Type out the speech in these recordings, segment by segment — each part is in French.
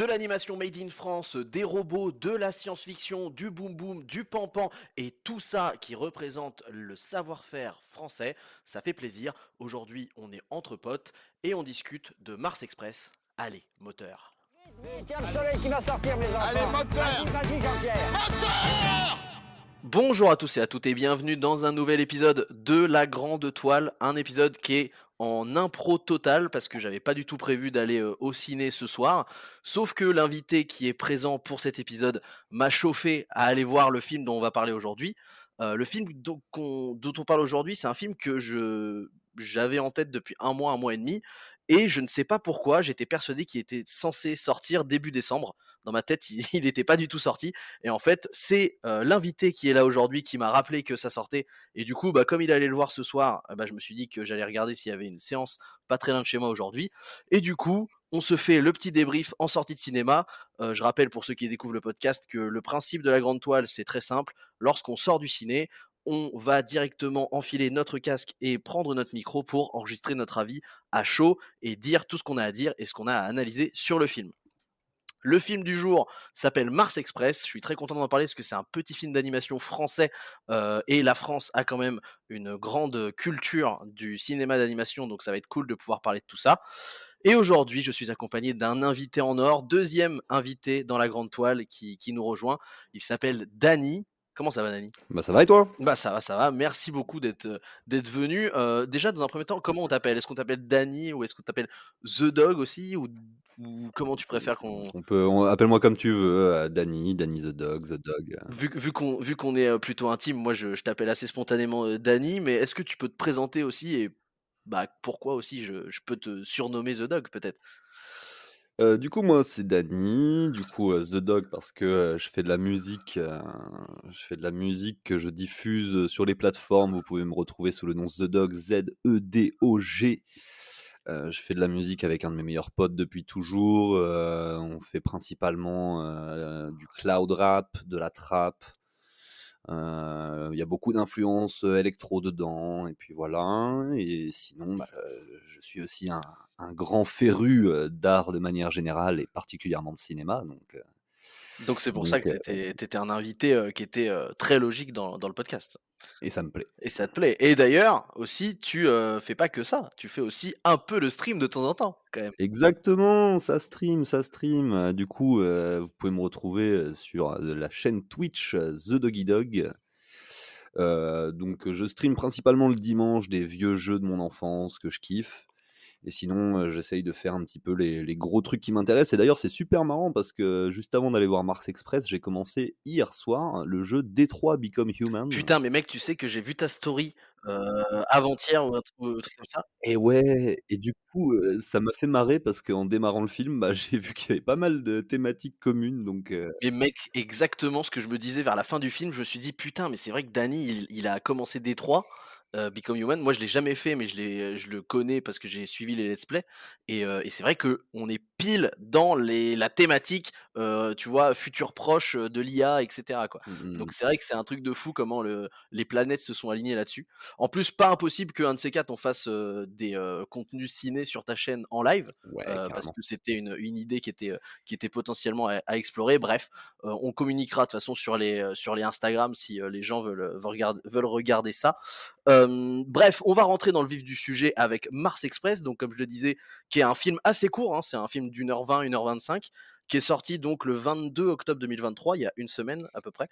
de l'animation made in France, des robots, de la science-fiction, du boom boom, du pampan et tout ça qui représente le savoir-faire français. Ça fait plaisir. Aujourd'hui, on est entre potes et on discute de Mars Express. Allez, moteur. Tiens le soleil qui va sortir, mes enfants. Allez, moteur Vas-y. Bonjour à tous et à toutes et bienvenue dans un nouvel épisode de La Grande Toile, un épisode qui est en impro total parce que j'avais pas du tout prévu d'aller au ciné ce soir, sauf que l'invité qui est présent pour cet épisode m'a chauffé à aller voir le film dont on va parler aujourd'hui. Le film dont, on parle aujourd'hui, c'est un film que j'avais en tête depuis un mois, un mois et demi, et je ne sais pas pourquoi, j'étais persuadé qu'il était censé sortir début décembre. Dans ma tête, il n'était pas du tout sorti. Et en fait, c'est euh, l'invité qui est là aujourd'hui qui m'a rappelé que ça sortait. Et du coup, bah, comme il allait le voir ce soir, euh, bah, je me suis dit que j'allais regarder s'il y avait une séance pas très loin de chez moi aujourd'hui. Et du coup, on se fait le petit débrief en sortie de cinéma. Euh, je rappelle pour ceux qui découvrent le podcast que le principe de la grande toile, c'est très simple. Lorsqu'on sort du ciné, on va directement enfiler notre casque et prendre notre micro pour enregistrer notre avis à chaud et dire tout ce qu'on a à dire et ce qu'on a à analyser sur le film. Le film du jour s'appelle Mars Express. Je suis très content d'en parler parce que c'est un petit film d'animation français euh, et la France a quand même une grande culture du cinéma d'animation, donc ça va être cool de pouvoir parler de tout ça. Et aujourd'hui, je suis accompagné d'un invité en or, deuxième invité dans la grande toile qui, nous rejoint. Il s'appelle Dany. Comment ça va, Dany Bah ça va et toi? Bah ça va, ça va. Merci beaucoup d'être euh, d'être venu. Euh, déjà, dans un premier temps, comment on t'appelle? Est-ce qu'on t'appelle Dany ou est-ce qu'on t'appelle The Dog aussi? Ou, ou comment tu préfères qu'on On peut, on- appelle-moi comme tu veux, euh, Danny, Danny the Dog, the Dog. Vu, qu'on vu qu'on est plutôt intime, moi je, je t'appelle assez spontanément Dany, mais est-ce que tu peux te présenter aussi? Et bah pourquoi aussi? Je, je peux te surnommer The Dog peut-être? Du coup, moi, c'est Danny. Du coup, The Dog parce que je fais de la musique. je fais de la musique que je diffuse sur les plateformes. Vous pouvez me retrouver sous le nom The Dog, Z-E-D-O-G. Je fais de la musique avec un de mes meilleurs potes depuis toujours. on fait principalement du cloud rap, de la trap. Il y a beaucoup d'influences électro dedans, et puis voilà. Et sinon, bah, je suis aussi un, un grand féru d'art de manière générale, et particulièrement de cinéma. Donc, Donc c'est pour ça que t'étais étais un invité qui était très logique dans, dans le podcast. et ça me plaît. Et ça te plaît. Et d'ailleurs aussi, tu euh, fais pas que ça, tu fais aussi un peu le stream de temps en temps quand même. Exactement, ça stream, ça stream. Du coup, euh, vous pouvez me retrouver sur la chaîne Twitch The Doggy Dog. Euh, donc, je stream principalement le dimanche des vieux jeux de mon enfance que je kiffe. Et sinon, euh, j'essaye de faire un petit peu les, les gros trucs qui m'intéressent. Et d'ailleurs, c'est super marrant parce que juste avant d'aller voir Mars Express, j'ai commencé hier soir le jeu Détroit Become Human. Putain, mais mec, tu sais que j'ai vu ta story euh, avant-hier ou un truc, comme ça. Et ouais, et du coup, euh, ça m'a fait marrer parce qu'en démarrant le film, bah, j'ai vu qu'il y avait pas mal de thématiques communes. Donc, euh, Mais mec, exactement ce que je me disais vers la fin du film, je me suis dit putain, mais c'est vrai que Danny, il, il a commencé Détroit, euh, Become Human. Moi, je l'ai jamais fait, mais je, le connais parce que j'ai suivi les let's play. Et, euh, et c'est vrai que on est pile dans les, la thématique, euh, tu vois, futur proche de l'IA, etc. Quoi. mm, Donc c'est vrai que c'est un truc de fou comment le, les planètes se sont alignées là-dessus. En plus, pas impossible qu'un de ces quatre on fasse des contenus ciné sur ta chaîne en live ouais, parce que c'était une, une idée qui était, qui était potentiellement à, à explorer. Bref, on communiquera de toute façon sur les, sur les Instagram si les gens veulent regarder ça. Bref, on va rentrer dans le vif du sujet avec Mars Express, donc comme je le disais, qui est un film assez court, hein, c'est un film d'une heure 20, une heure 25, qui est sorti donc le 22 octobre 2023, il y a une semaine à peu près.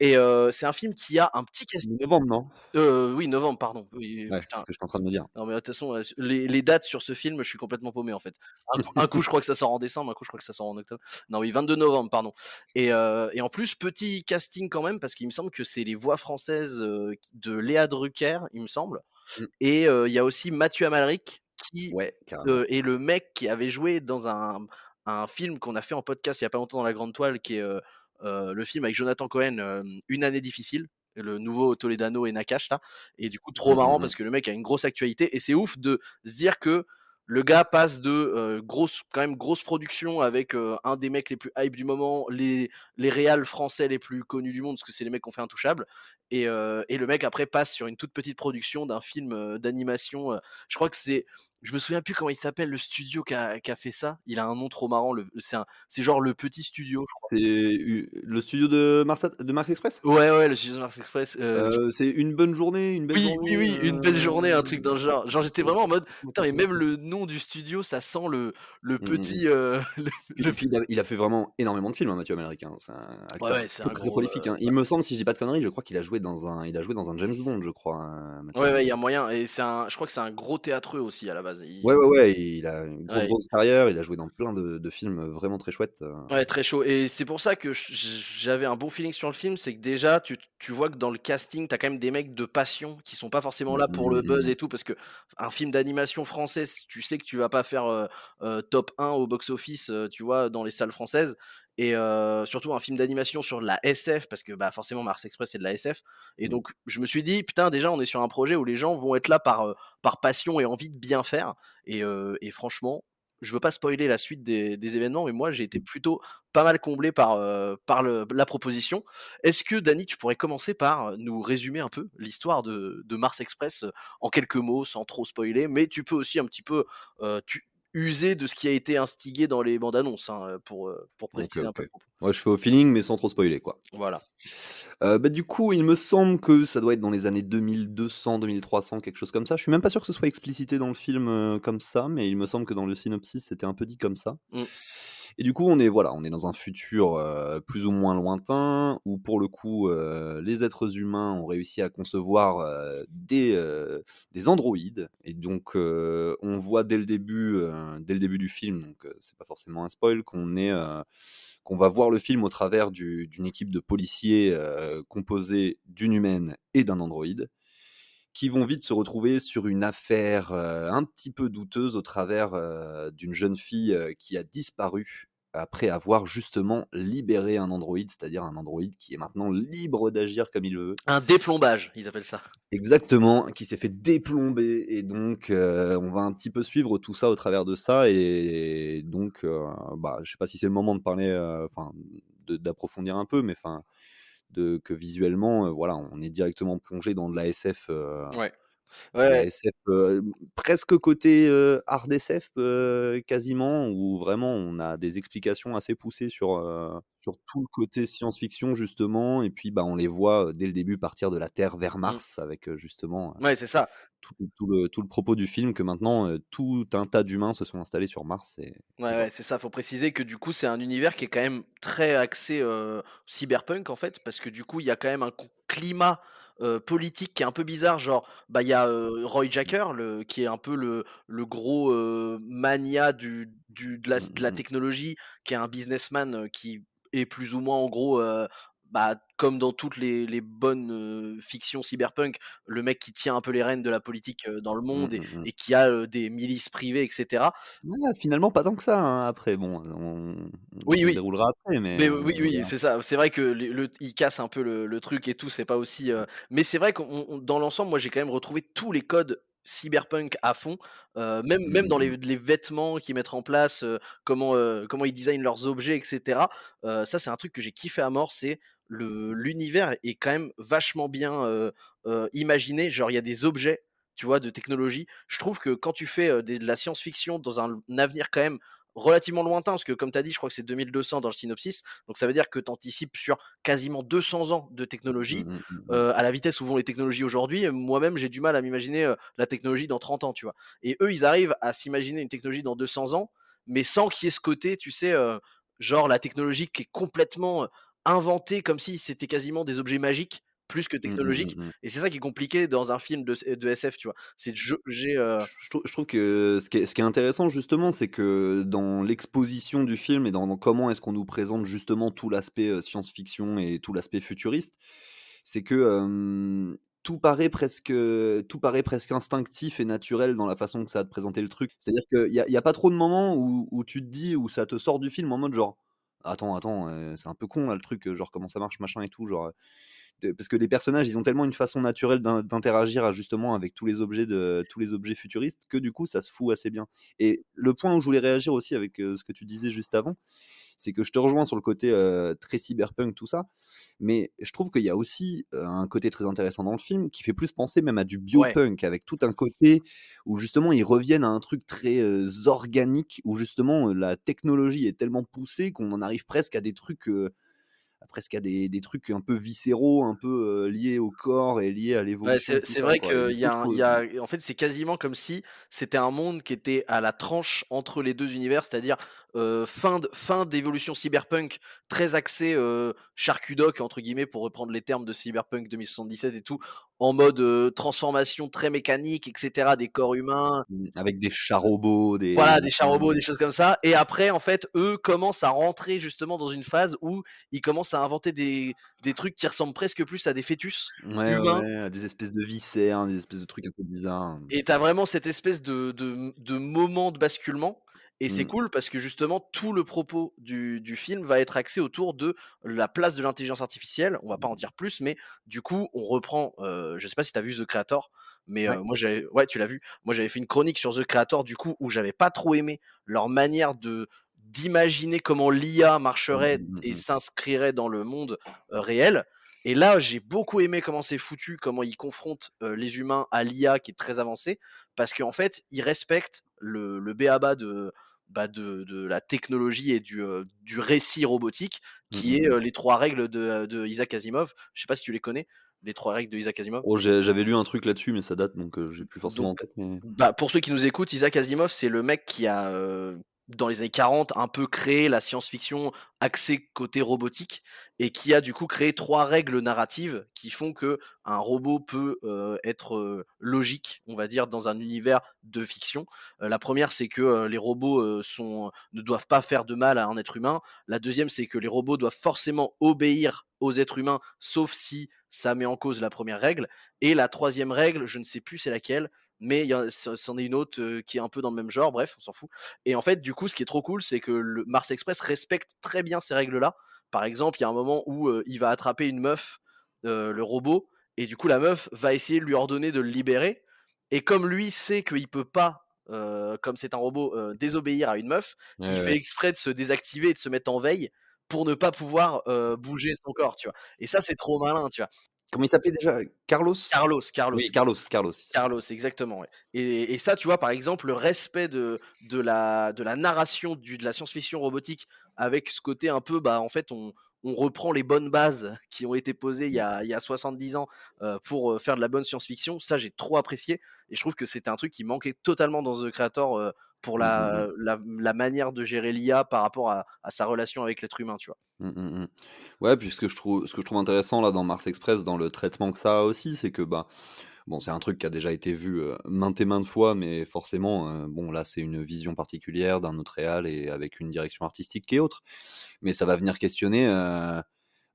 Et euh, c'est un film qui a un petit casting. Novembre, non? Euh, oui, novembre, pardon. Oui, Ouais, putain. c'est ce que je suis en train de me dire. Non mais de toute façon, les, les dates sur ce film, je suis complètement paumé en fait. Un, coup- un coup, je crois que ça sort en décembre, un coup, je crois que ça sort en octobre. Non, oui, 22 novembre, pardon. Et, euh, et en plus, petit casting quand même, parce qu'il me semble que c'est les voix françaises de Léa Drucker, il me semble. Mm. Et il y a aussi Mathieu Amalric, qui Ouais, euh, est le mec qui avait joué dans un, un film qu'on a fait en podcast il y a pas longtemps dans la Grande Toile, qui est euh, euh, le film avec Jonathan Cohen, euh, Une année difficile. Le nouveau Toledano et Nakash là, et du coup trop marrant mhm. parce que le mec a une grosse actualité et c'est ouf de se dire que le gars passe de euh, grosse, quand même grosse production avec euh, un des mecs les plus hype du moment, les, les réals français les plus connus du monde, parce que c'est les mecs qui ont fait Intouchable, Et, euh, et le mec après passe sur une toute petite production d'un film euh, d'animation. euh, je crois que c'est, je me souviens plus comment il s'appelle le studio qui a, qui a fait ça. Il a un nom trop marrant. Le, c'est un, c'est genre le petit studio. C'est le studio de Mars, de Mars Express? Ouais ouais, le studio de Mars Express. euh, Euh, C'est une bonne journée, une belle oui, journée. oui, oui, une belle journée, un truc le genre. Genre, j'étais ouais, vraiment en mode, putain, mais même le nom du studio, ça sent le, le Mm, mm, petit. le- le- il, a, il a fait vraiment énormément de films, hein, Mathieu Amalric. hein. C'est un Ouais, acteur ouais, très, un très gros. prolifique. euh, hein. Il me semble, si je dis pas de conneries, je crois qu'il a joué dans un, il a joué dans un James Bond, je crois, hein, Ouais, il y a moyen. Et c'est un, je crois que c'est un gros théâtreux aussi à la base. Il- Ouais, ouais, ouais. Il a une grosse, Ouais. grosse carrière. Il a joué dans plein de, de films vraiment très chouettes. euh. Ouais, très chaud. Et c'est pour ça que j'avais un bon feeling sur le film, c'est que déjà, tu, tu vois que dans le casting, t'as quand même des mecs de passion qui sont pas forcément Mm, là pour mm, le mm, buzz mm. et tout, parce que un film d'animation française, tu sais que tu vas pas faire euh, euh, top 1 au box-office, euh, tu vois, dans les salles françaises. Et euh, surtout un film d'animation sur la SF, parce que bah, forcément Mars Express c'est de la SF. Et Mm. donc je me suis dit, putain, déjà on est sur un projet où les gens vont être là par, euh, par passion et envie de bien faire. Et, euh, et franchement, je veux pas spoiler la suite des, des événements, mais moi j'ai été plutôt pas mal comblé par, par le- la proposition. Est-ce que Dany, tu pourrais commencer par nous résumer un peu l'histoire de, de Mars Express en quelques mots, sans trop spoiler, mais tu peux aussi un petit peu tu, user de ce qui a été instigé dans les bandes annonces hein, pour, euh, pour préciser un peu. Ouais, je fais au feeling, mais sans trop spoiler, quoi. Voilà. Euh, bah, du coup, il me semble que ça doit être dans les années 2200, 2300, quelque chose comme ça. Je suis même pas sûr que ce soit explicité dans le film euh, comme ça, mais il me semble que dans le synopsis, c'était un peu dit comme ça. Mm. Et du coup, on est voilà, on est dans un futur euh, plus ou moins lointain où pour le coup, euh, les êtres humains ont réussi à concevoir euh, des des androïdes. Et donc, on voit dès le début, dès le début du film, donc c'est pas forcément un spoil, qu'on est qu'on va voir le film au travers du- d'une équipe de policiers composée d'une humaine et d'un androïde qui vont vite se retrouver sur une affaire euh, un petit peu douteuse au travers euh, d'une jeune fille euh, qui a disparu après avoir justement libéré un androïde, c'est-à-dire un androïde qui est maintenant libre d'agir comme il veut. Un déplombage, ils appellent ça. Exactement, qui s'est fait déplomber et donc euh, on va un petit peu suivre tout ça au travers de ça et donc euh, bah je sais pas si c'est le moment de parler, enfin d'approfondir un peu, mais enfin de que visuellement euh, voilà on est directement plongé dans de la SF, euh. Ouais, SF euh, presque côté euh, hard SF euh, quasiment où vraiment on a des explications assez poussées sur sur tout le côté science-fiction justement et puis bah on les voit dès le début partir de la Terre vers Mm. Mars avec justement ouais c'est ça. tout, tout le, tout le propos du film que maintenant tout un tas d'humains se sont installés sur Mars et, Ouais, c'est ça. Faut préciser que du coup, c'est un univers qui est quand même très axé cyberpunk en fait, parce que du coup, il y a quand même un climat euh, politique qui est un peu bizarre. Genre, bah, il y a euh, Roy Jacker, le, qui est un peu le, le gros euh, mania du, du, de, la, Mm, de la technologie, qui est un businessman qui est plus ou moins en gros. Bah, comme dans toutes les, les bonnes euh, fictions cyberpunk, le mec qui tient un peu les rênes de la politique euh, dans le Mm, monde et, mm, mm. et qui a euh, des milices privées, etc. Ouais, finalement pas tant que ça hein, après bon on, on Oui, se oui. déroulera après mais Mais oui, oui, c'est ça. C'est vrai que le, le- il casse un peu le, le truc et tout. C'est pas aussi. Mais c'est vrai qu'on, dans l'ensemble, moi, j'ai quand même retrouvé tous les codes cyberpunk à fond. euh, même, même dans les, les vêtements qu'ils mettent en place, euh, comment, euh, comment ils designent leurs objets, etc. Ça, c'est un truc que j'ai kiffé à mort. C'est l'univers est quand même vachement bien euh, euh, imaginé. Genre, il y a des objets. Tu vois, de technologie. Je trouve que quand tu fais des- de la science-fiction dans un, un avenir quand même relativement lointain, parce que comme tu as dit, je crois que c'est 2200 dans le synopsis, donc ça veut dire que tu anticipes sur quasiment 200 ans de technologie, Mm, mm, mm, mm. euh, à la vitesse où vont les technologies aujourd'hui. Moi-même, j'ai du mal à m'imaginer la technologie dans 30 ans, tu vois. Et eux, ils arrivent à s'imaginer une technologie dans 200 ans, mais sans qu'il y ait ce côté, tu sais, genre la technologie qui est complètement euh, inventée comme si c'était quasiment des objets magiques plus que Mm, mm, technologiques. mm, mm. Et c'est ça qui est compliqué dans un film de, de SF, tu vois. C'est euh, Je, je trou- je trouve que ce qui est, ce qui est intéressant justement, c'est que dans l'exposition du film et dans, dans comment est-ce qu'on nous présente justement tout l'aspect euh, science-fiction et tout l'aspect futuriste, c'est que euh, tout paraît presque, tout paraît presque instinctif et naturel dans la façon que ça a de présenter le truc. C'est-à-dire qu'il n'y a, y a pas trop de moments où, où tu te dis, où ça te sort du film en mode genre, attends, attends, euh, c'est un peu con le truc, euh, genre comment ça marche, machin et tout, genre. euh, parce que les personnages, ils ont tellement une façon naturelle d'in- d'interagir à- justement avec tous les objets de tous les objets futuristes que du coup, ça se fout assez bien. Et le point où je voulais réagir aussi avec ce que tu disais juste avant, c'est que je te rejoins sur le côté euh, très cyberpunk, tout ça, mais je trouve qu'il y a aussi euh, un côté très intéressant dans le film qui fait plus penser même à du biopunk, avec tout un côté où justement ils reviennent à un truc très euh, organique, où justement la technologie est tellement poussée qu'on en arrive presque à des trucs presque à des, des, trucs un peu viscéraux, un peu liés au corps et liés à l'évolution. c'est vrai qu'il y, a, y a, en fait, c'est quasiment comme si c'était un monde qui était à la tranche entre les deux univers, c'est-à-dire fin de, fin d'évolution cyberpunk très axé euh, charcudoc entre guillemets pour reprendre les termes de cyberpunk 2077 et tout en mode transformation très mécanique etc des corps humains. Mmh, avec des chats robots des voilà des chats robots des choses comme ça. Et après en fait eux commencent à rentrer justement dans une phase où ils commencent à inventer des, des trucs qui ressemblent presque plus à des fœtus humains. des espèces de viscères des espèces de trucs un peu bizarres. Et t'as vraiment cette espèce de, de, de moment de basculement et c'est mmh. cool parce que justement, tout le propos du, du, film va être axé autour de la place de l'intelligence artificielle. On va pas en dire plus, mais du coup, on reprend. Euh, je sais pas si tu as vu The Creator, mais moi j'avais. Ouais, tu l'as vu. Moi j'avais fait une chronique sur The Creator, du coup, où j'avais pas trop aimé leur manière de d'imaginer comment l'IA marcherait mmh, mmh, et s'inscrirait dans le monde réel. Et là, j'ai beaucoup aimé comment c'est foutu, comment ils confrontent les humains à l'IA qui est très avancée, parce qu'en fait, ils respectent le, le BABA de, bah, de, de, la technologie et du, du récit robotique, mmh, qui est les trois règles de, de, Isaac Asimov. Je sais pas si tu les connais, les trois règles de Isaac Asimov. Oh, j'avais lu un truc là-dessus, mais ça date, donc j'ai plus forcément en tête. Mais... Bah, pour ceux qui nous écoutent, Isaac Asimov, c'est le mec qui a dans les années 40 un peu créé la science-fiction axée côté robotique et qui a du coup créé trois règles narratives qui font que un robot peut euh, être euh, logique, on va dire, dans un univers de fiction. Euh, la première, c'est que les robots ne doivent pas faire de mal à un être humain. La deuxième, c'est que les robots doivent forcément obéir aux êtres humains, sauf si ça met en cause la première règle. Et la troisième règle, je ne sais plus c'est laquelle, mais c'en est une autre qui est un peu dans le même genre, bref, on s'en fout. Et en fait, du coup, ce qui est trop cool, c'est que le Mars Express respecte très bien ces règles-là. Par exemple, il y a un moment où il va attraper une meuf, le robot, et du coup, la meuf va essayer de lui ordonner de le libérer. Et comme lui sait qu'il peut pas, comme c'est un robot, désobéir à une meuf, il fait exprès de se désactiver et de se mettre en veille pour ne pas pouvoir bouger son corps, tu vois. Et ça, c'est trop malin, tu vois. Comment il s'appelait déjà? Carlos? Carlos, Carlos. Oui, Carlos, Carlos. Carlos, exactement. Et, ça, tu vois, par exemple, le respect de, de, la, de la narration du, de la science-fiction robotique avec ce côté un peu, bah, en fait, on, on reprend les bonnes bases qui ont été posées il y a, il y a 70 ans euh, pour euh, faire de la bonne science-fiction. Ça, j'ai trop apprécié. Et je trouve que c'était un truc qui manquait totalement dans The Creator euh, pour mmh, mmh. la, la, manière de gérer l'IA par rapport à, sa relation avec l'être humain, tu vois. Ouais, puis ce que, je trouve, ce que je trouve intéressant là dans Mars Express, dans le traitement que ça a aussi, c'est que bah, Bon, c'est un truc qui a déjà été vu maintes et maintes fois, mais forcément, bon, là, c'est une vision particulière d'un autre réal et avec une direction artistique qui est autre. Mais ça va venir questionner.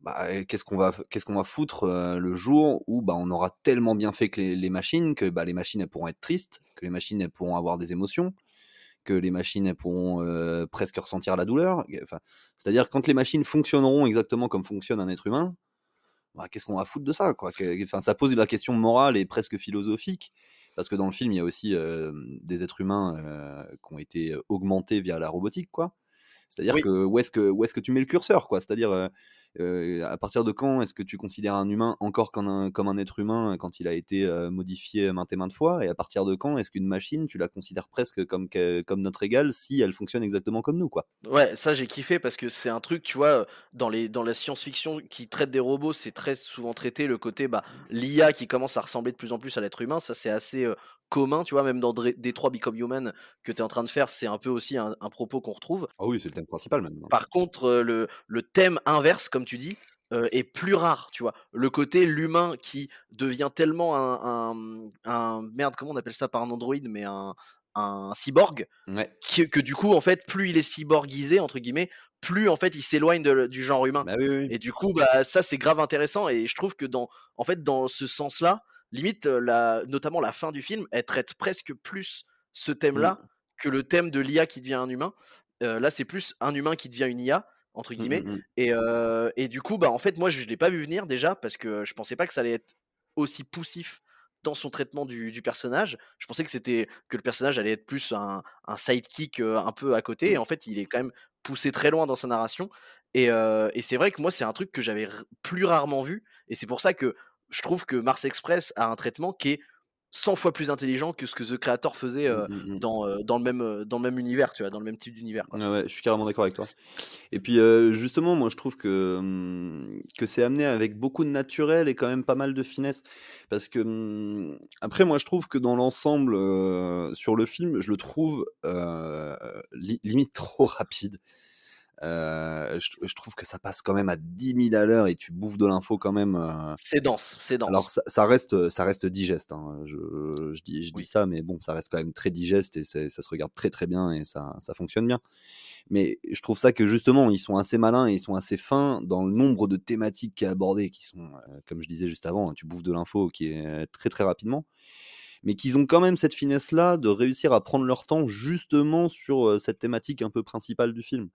Bah, qu'est-ce qu'on va qu'est-ce qu'on va foutre le jour où bah, on aura tellement bien fait que les, machines que bah, les machines elles pourront être tristes que les machines elles pourront avoir des émotions que les machines pourront presque ressentir la douleur. Enfin, c'est-à-dire quand les machines fonctionneront exactement comme fonctionne un être humain bah, qu'est-ce qu'on va foutre de ça quoi? Enfin, Ça pose la question morale et presque philosophique, parce que dans le film, il y a aussi des êtres humains qui ont été augmentés via la robotique, quoi. C'est-à-dire que où est-ce que où est-ce que tu mets le curseur, quoi? C'est-à-dire à partir de quand est-ce que tu considères un humain encore comme un, être humain quand il a été modifié maintes et maintes fois? Et à partir de quand est-ce qu'une machine, tu la considères presque comme, notre égale si elle fonctionne exactement comme nous quoi? Ouais, ça j'ai kiffé parce que c'est un truc, tu vois, dans la science-fiction qui traite des robots, c'est très souvent traité le côté bah, l'IA qui commence à ressembler de plus en plus à l'être humain. Ça c'est assez commun, tu vois, même dans Détroit Become Human que tu es en train de faire, c'est un peu aussi un, propos qu'on retrouve. Ah oui, c'est le thème principal même. Hein. Par contre, le, le thème inverse, comme tu dis, est plus rare, tu vois. Le côté l'humain qui devient tellement un, un, merde, comment on appelle ça? Par un androïde, mais un, un cyborg, que, du coup, en fait, plus il est cyborgisé entre guillemets, plus en fait il s'éloigne du genre humain. Bah et du coup, bah ça c'est grave intéressant et je trouve que dans, en fait, dans ce sens-là, limite, la, notamment la fin du film, elle traite presque plus ce thème-là mmh. que le thème de l'IA qui devient un humain. là, c'est plus un humain qui devient une IA entre mmh, guillemets. Mmh, et, et, du coup, bah en fait, moi, je, ne l'ai pas vu venir déjà parce que je pensais pas que ça allait être aussi poussif dans son traitement du, du personnage. Je pensais que c'était que le personnage allait être plus un, un sidekick un peu à côté. Et en fait, il est quand même poussé très loin dans sa narration. Et, euh, et c'est vrai que moi, c'est un truc que j'avais plus rarement vu. Et c'est pour ça que je trouve que Mars Express a un traitement qui est 100 fois plus intelligent que ce que The Creator faisait Mmh, euh, mmh, mmh. dans, euh, dans, le même, euh, dans le même univers, tu vois, dans le même type d'univers. quoi. Ouais, ouais, je suis carrément d'accord avec toi. Et puis euh, justement, moi je trouve que, que c'est amené avec beaucoup de naturel et quand même pas mal de finesse. Parce que après, moi je trouve que dans l'ensemble, sur le film, je le trouve li- limite trop rapide. Euh, je, je trouve que ça passe quand même à 10 000 à l'heure et tu bouffes de l'info quand même. euh, C'est dense, c'est dense. alors ça, ça reste, ça reste digeste. hein. Je, je dis, je dis ça, mais bon, ça reste quand même très digeste et ça se regarde très très bien et ça, ça fonctionne bien. Mais je trouve ça que justement, ils sont assez malins et ils sont assez fins dans le nombre de thématiques qui est abordé, qui sont, euh, comme je disais juste avant, hein, tu bouffes de l'info qui est très très rapidement. Mais qu'ils ont quand même cette finesse-là de réussir à prendre leur temps justement sur cette thématique un peu principale du film.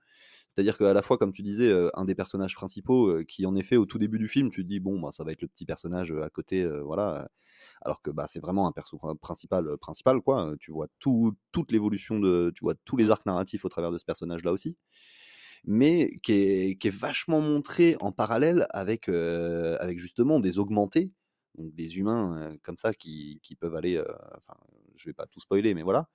C'est-à-dire qu'à la fois, comme tu disais, un des personnages principaux, qui en effet, au tout début du film, tu te dis, bon, bah, ça va être le petit personnage à côté, voilà. alors que bah, c'est vraiment un perso pr- principal, principal quoi. Tu vois tout, toute l'évolution de, tu vois tous les arcs narratifs au travers de ce personnage-là aussi, mais qui est, vachement montré en parallèle avec, avec justement des augmentés, donc des humains comme ça qui, qui peuvent aller, enfin, je vais pas tout spoiler, mais voilà,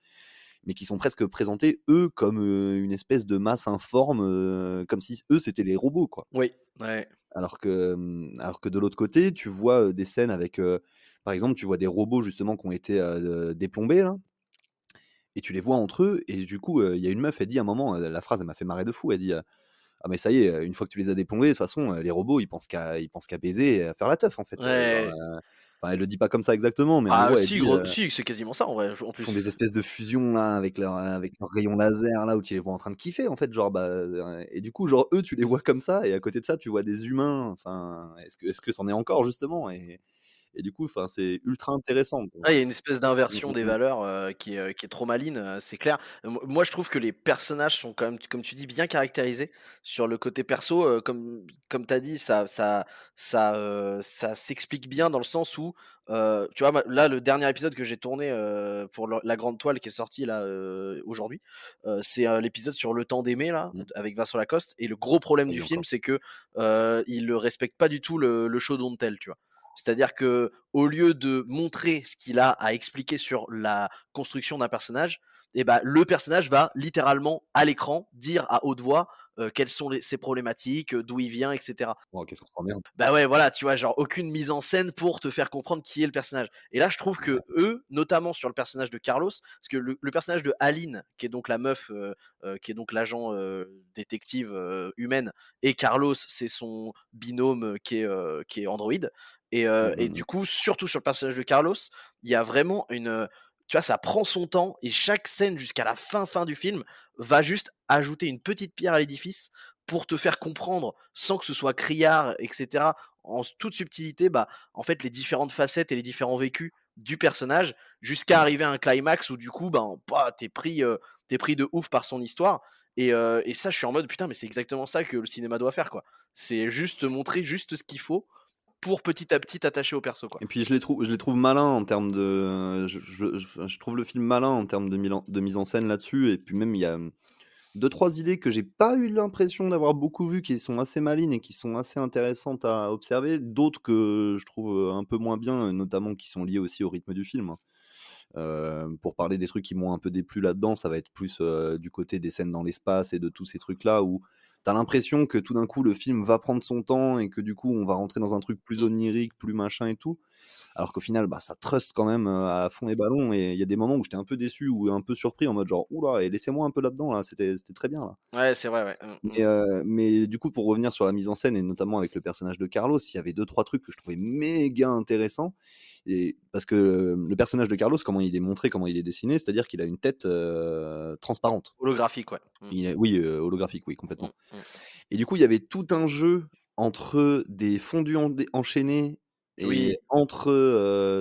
mais qui sont presque présentés eux comme une espèce de masse informe, comme si eux c'était les robots quoi. Oui, ouais. Alors que, hum, alors que de l'autre côté, tu vois des scènes avec, par exemple, tu vois des robots justement qui ont été déplombés là, et tu les vois entre eux, et du coup, il y a une meuf, elle dit à un moment, la phrase elle m'a fait marrer de fou, elle dit Ah mais ça y est, une fois que tu les as déplombés, de toute façon, euh, les robots ils pensent qu'à ils pensent qu'à baiser et à faire la teuf en fait. Euh, Ouais. euh, Enfin, elle le dit pas comme ça exactement, mais Ah, elle si, euh, si, c'est quasiment ça en vrai, en ils font plus. des espèces de fusions là avec leur avec leurs rayons laser là où tu les vois en train de kiffer en fait genre bah et du coup genre eux tu les vois comme ça et à côté de ça tu vois des humains enfin est-ce que est-ce que c'en est encore justement et, et du coup enfin c'est ultra intéressant il y a une espèce Mm, d'inversion mm, des mm. valeurs euh, qui, est, qui est trop maline, euh, c'est clair. Mo- Moi, je trouve que les personnages sont quand même, comme tu dis, bien caractérisés sur le côté perso. euh, comme comme tu as dit, ça, ça, ça, ça s'explique bien dans le sens où, tu vois, là, le dernier épisode que j'ai tourné pour la grande toile qui est sorti là euh, aujourd'hui, c'est l'épisode sur le temps d'aimer là, avec Vincent Lacoste. Et le gros problème Oui, du film, c'est que il ne respecte pas du tout le, le show don't tell, tu vois. C'est-à-dire que au lieu de montrer ce qu'il a à expliquer sur la construction d'un personnage, et ben le personnage va littéralement à l'écran dire à haute voix euh, quelles sont les- ses problématiques, euh, d'où il vient, etc. Oh, qu'est-ce qu'on s'emmerde Bah ouais, voilà, tu vois, genre aucune mise en scène pour te faire comprendre qui est le personnage. Et là, je trouve que eux, notamment sur le personnage de Carlos, parce que le, le personnage de Aline, qui est donc la meuf, euh, euh, qui est donc l'agent détective humaine, et Carlos, c'est son binôme qui est, qui est Android. Et, et Mhm. du coup, surtout sur le personnage de Carlos, il y a vraiment une. Tu vois, ça prend son temps et chaque scène jusqu'à la fin fin du film va juste ajouter une petite pierre à l'édifice pour te faire comprendre, sans que ce soit criard, etc., en toute subtilité, bah, en fait, les différentes facettes et les différents vécus du personnage, jusqu'à arriver à un climax où du coup, bah, bah, t'es pris, euh, t'es pris de ouf par son histoire. Et, euh, et ça, je suis en mode putain, mais c'est exactement ça que le cinéma doit faire, quoi. C'est juste montrer juste ce qu'il faut pour petit à petit t'attacher au perso. Et puis je les trouve, je les trouve malins en termes de, je, trouve le film malin en termes de, mise en scène là-dessus. Et puis même il y a deux trois idées que j'ai pas eu l'impression d'avoir beaucoup vues, qui sont assez malines et qui sont assez intéressantes à observer. D'autres que je trouve un peu moins bien, notamment qui sont liées aussi au rythme du film. hein. Euh, pour parler des trucs qui m'ont un peu déplu là-dedans, ça va être plus euh, du côté des scènes dans l'espace et de tous ces trucs-là où t'as l'impression que tout d'un coup le film va prendre son temps et que du coup on va rentrer dans un truc plus onirique, plus machin et tout. Alors qu'au final, bah, ça trust quand même à fond les ballons et il y a des moments où j'étais un peu déçu ou un peu surpris en mode genre oula et laissez-moi un peu là-dedans là, c'était c'était très bien là. Ouais, c'est vrai, ouais. Mm, mm. Mais, euh, mais du coup, pour revenir sur la mise en scène et notamment avec le personnage de Carlos, il y avait deux trois trucs que je trouvais méga intéressants. Et parce que le personnage de Carlos, comment il est montré, comment il est dessiné, c'est-à-dire qu'il a une tête euh, transparente. Holographique, ouais. Mm, Il est- oui, euh, holographique, oui, complètement. Et du coup, il y avait tout un jeu entre des fondus en- enchaînés et Oui. entre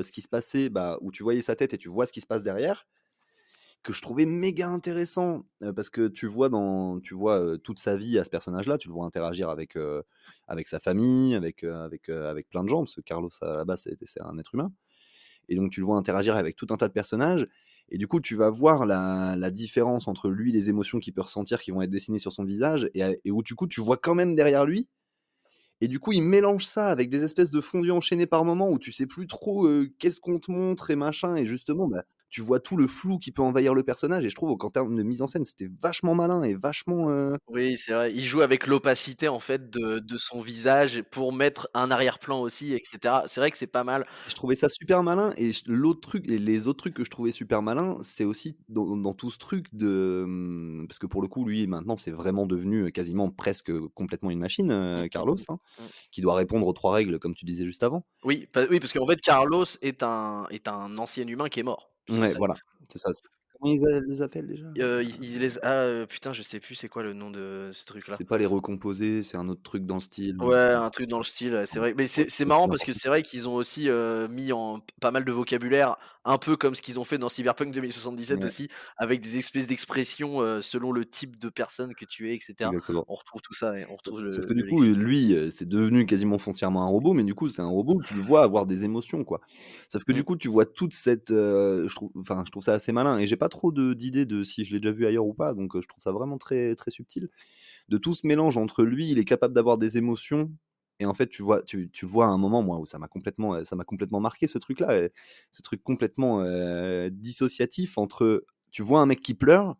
ce qui se passait, bah, où tu voyais sa tête et tu vois ce qui se passe derrière, que je trouvais méga intéressant parce que tu vois toute sa vie à ce personnage-là, tu le vois interagir avec sa famille, avec plein de gens parce que Carlos à la base c'est un être humain. Et donc tu le vois interagir avec tout un tas de personnages Et du coup, tu vas voir la, différence entre lui, les émotions qu'il peut ressentir qui vont être dessinées sur son visage, et où du coup, tu vois quand même derrière lui. Et du coup, il mélange ça avec des espèces de fondus enchaînés par moments où tu sais plus trop qu'est-ce qu'on te montre et machin. Et justement, bah, tu vois tout le flou qui peut envahir le personnage. Et je trouve qu'en termes de mise en scène, c'était vachement malin et vachement. euh, Oui, c'est vrai. Il joue avec l'opacité en fait de, de son visage pour mettre un arrière-plan aussi, etc. C'est vrai que c'est pas mal. Je trouvais ça super malin et l'autre truc et les autres trucs que je trouvais super malin, c'est aussi dans, dans tout ce truc de hum, parce que pour le coup lui maintenant c'est vraiment devenu quasiment presque complètement une machine euh, Mm, Carlos hein, mm. qui doit répondre aux trois règles comme tu disais juste avant. Oui, oui, parce qu'en fait, Carlos est un, est un ancien humain qui est mort. Ouais, voilà, c'est ça. Comment ils a- les appellent déjà? Euh, ils, ils les... Ah, euh, putain, je sais plus c'est quoi le nom de ce truc-là. C'est pas les recomposés, c'est un autre truc dans le style. Ouais, un truc dans le style, ouais, c'est vrai. Mais c'est c'est marrant parce que c'est vrai qu'ils ont aussi euh, mis en p- pas mal de vocabulaire, un peu comme ce qu'ils ont fait dans Cyberpunk 2077 Ouais. aussi, avec des espèces d'expressions euh, selon le type de personne que tu es, etc. Exactement. On retrouve tout ça et on retrouve le. Sauf que le du coup, lexique. lui, euh, c'est devenu quasiment foncièrement un robot, mais du coup, c'est un robot où tu le vois avoir des émotions, quoi. Sauf que du Mm. coup, tu vois toute cette, euh, je trouve, enfin, je trouve ça assez malin, et j'ai pas trop de- d'idées de si je l'ai déjà vu ailleurs ou pas, donc euh, je trouve ça vraiment très, très subtil. De tout ce mélange entre lui, il est capable d'avoir des émotions, et en fait, tu vois, tu, tu vois à un moment, moi, où ça m'a complètement, euh, ça m'a complètement marqué ce truc-là, ce truc complètement euh, dissociatif entre, tu vois un mec qui pleure,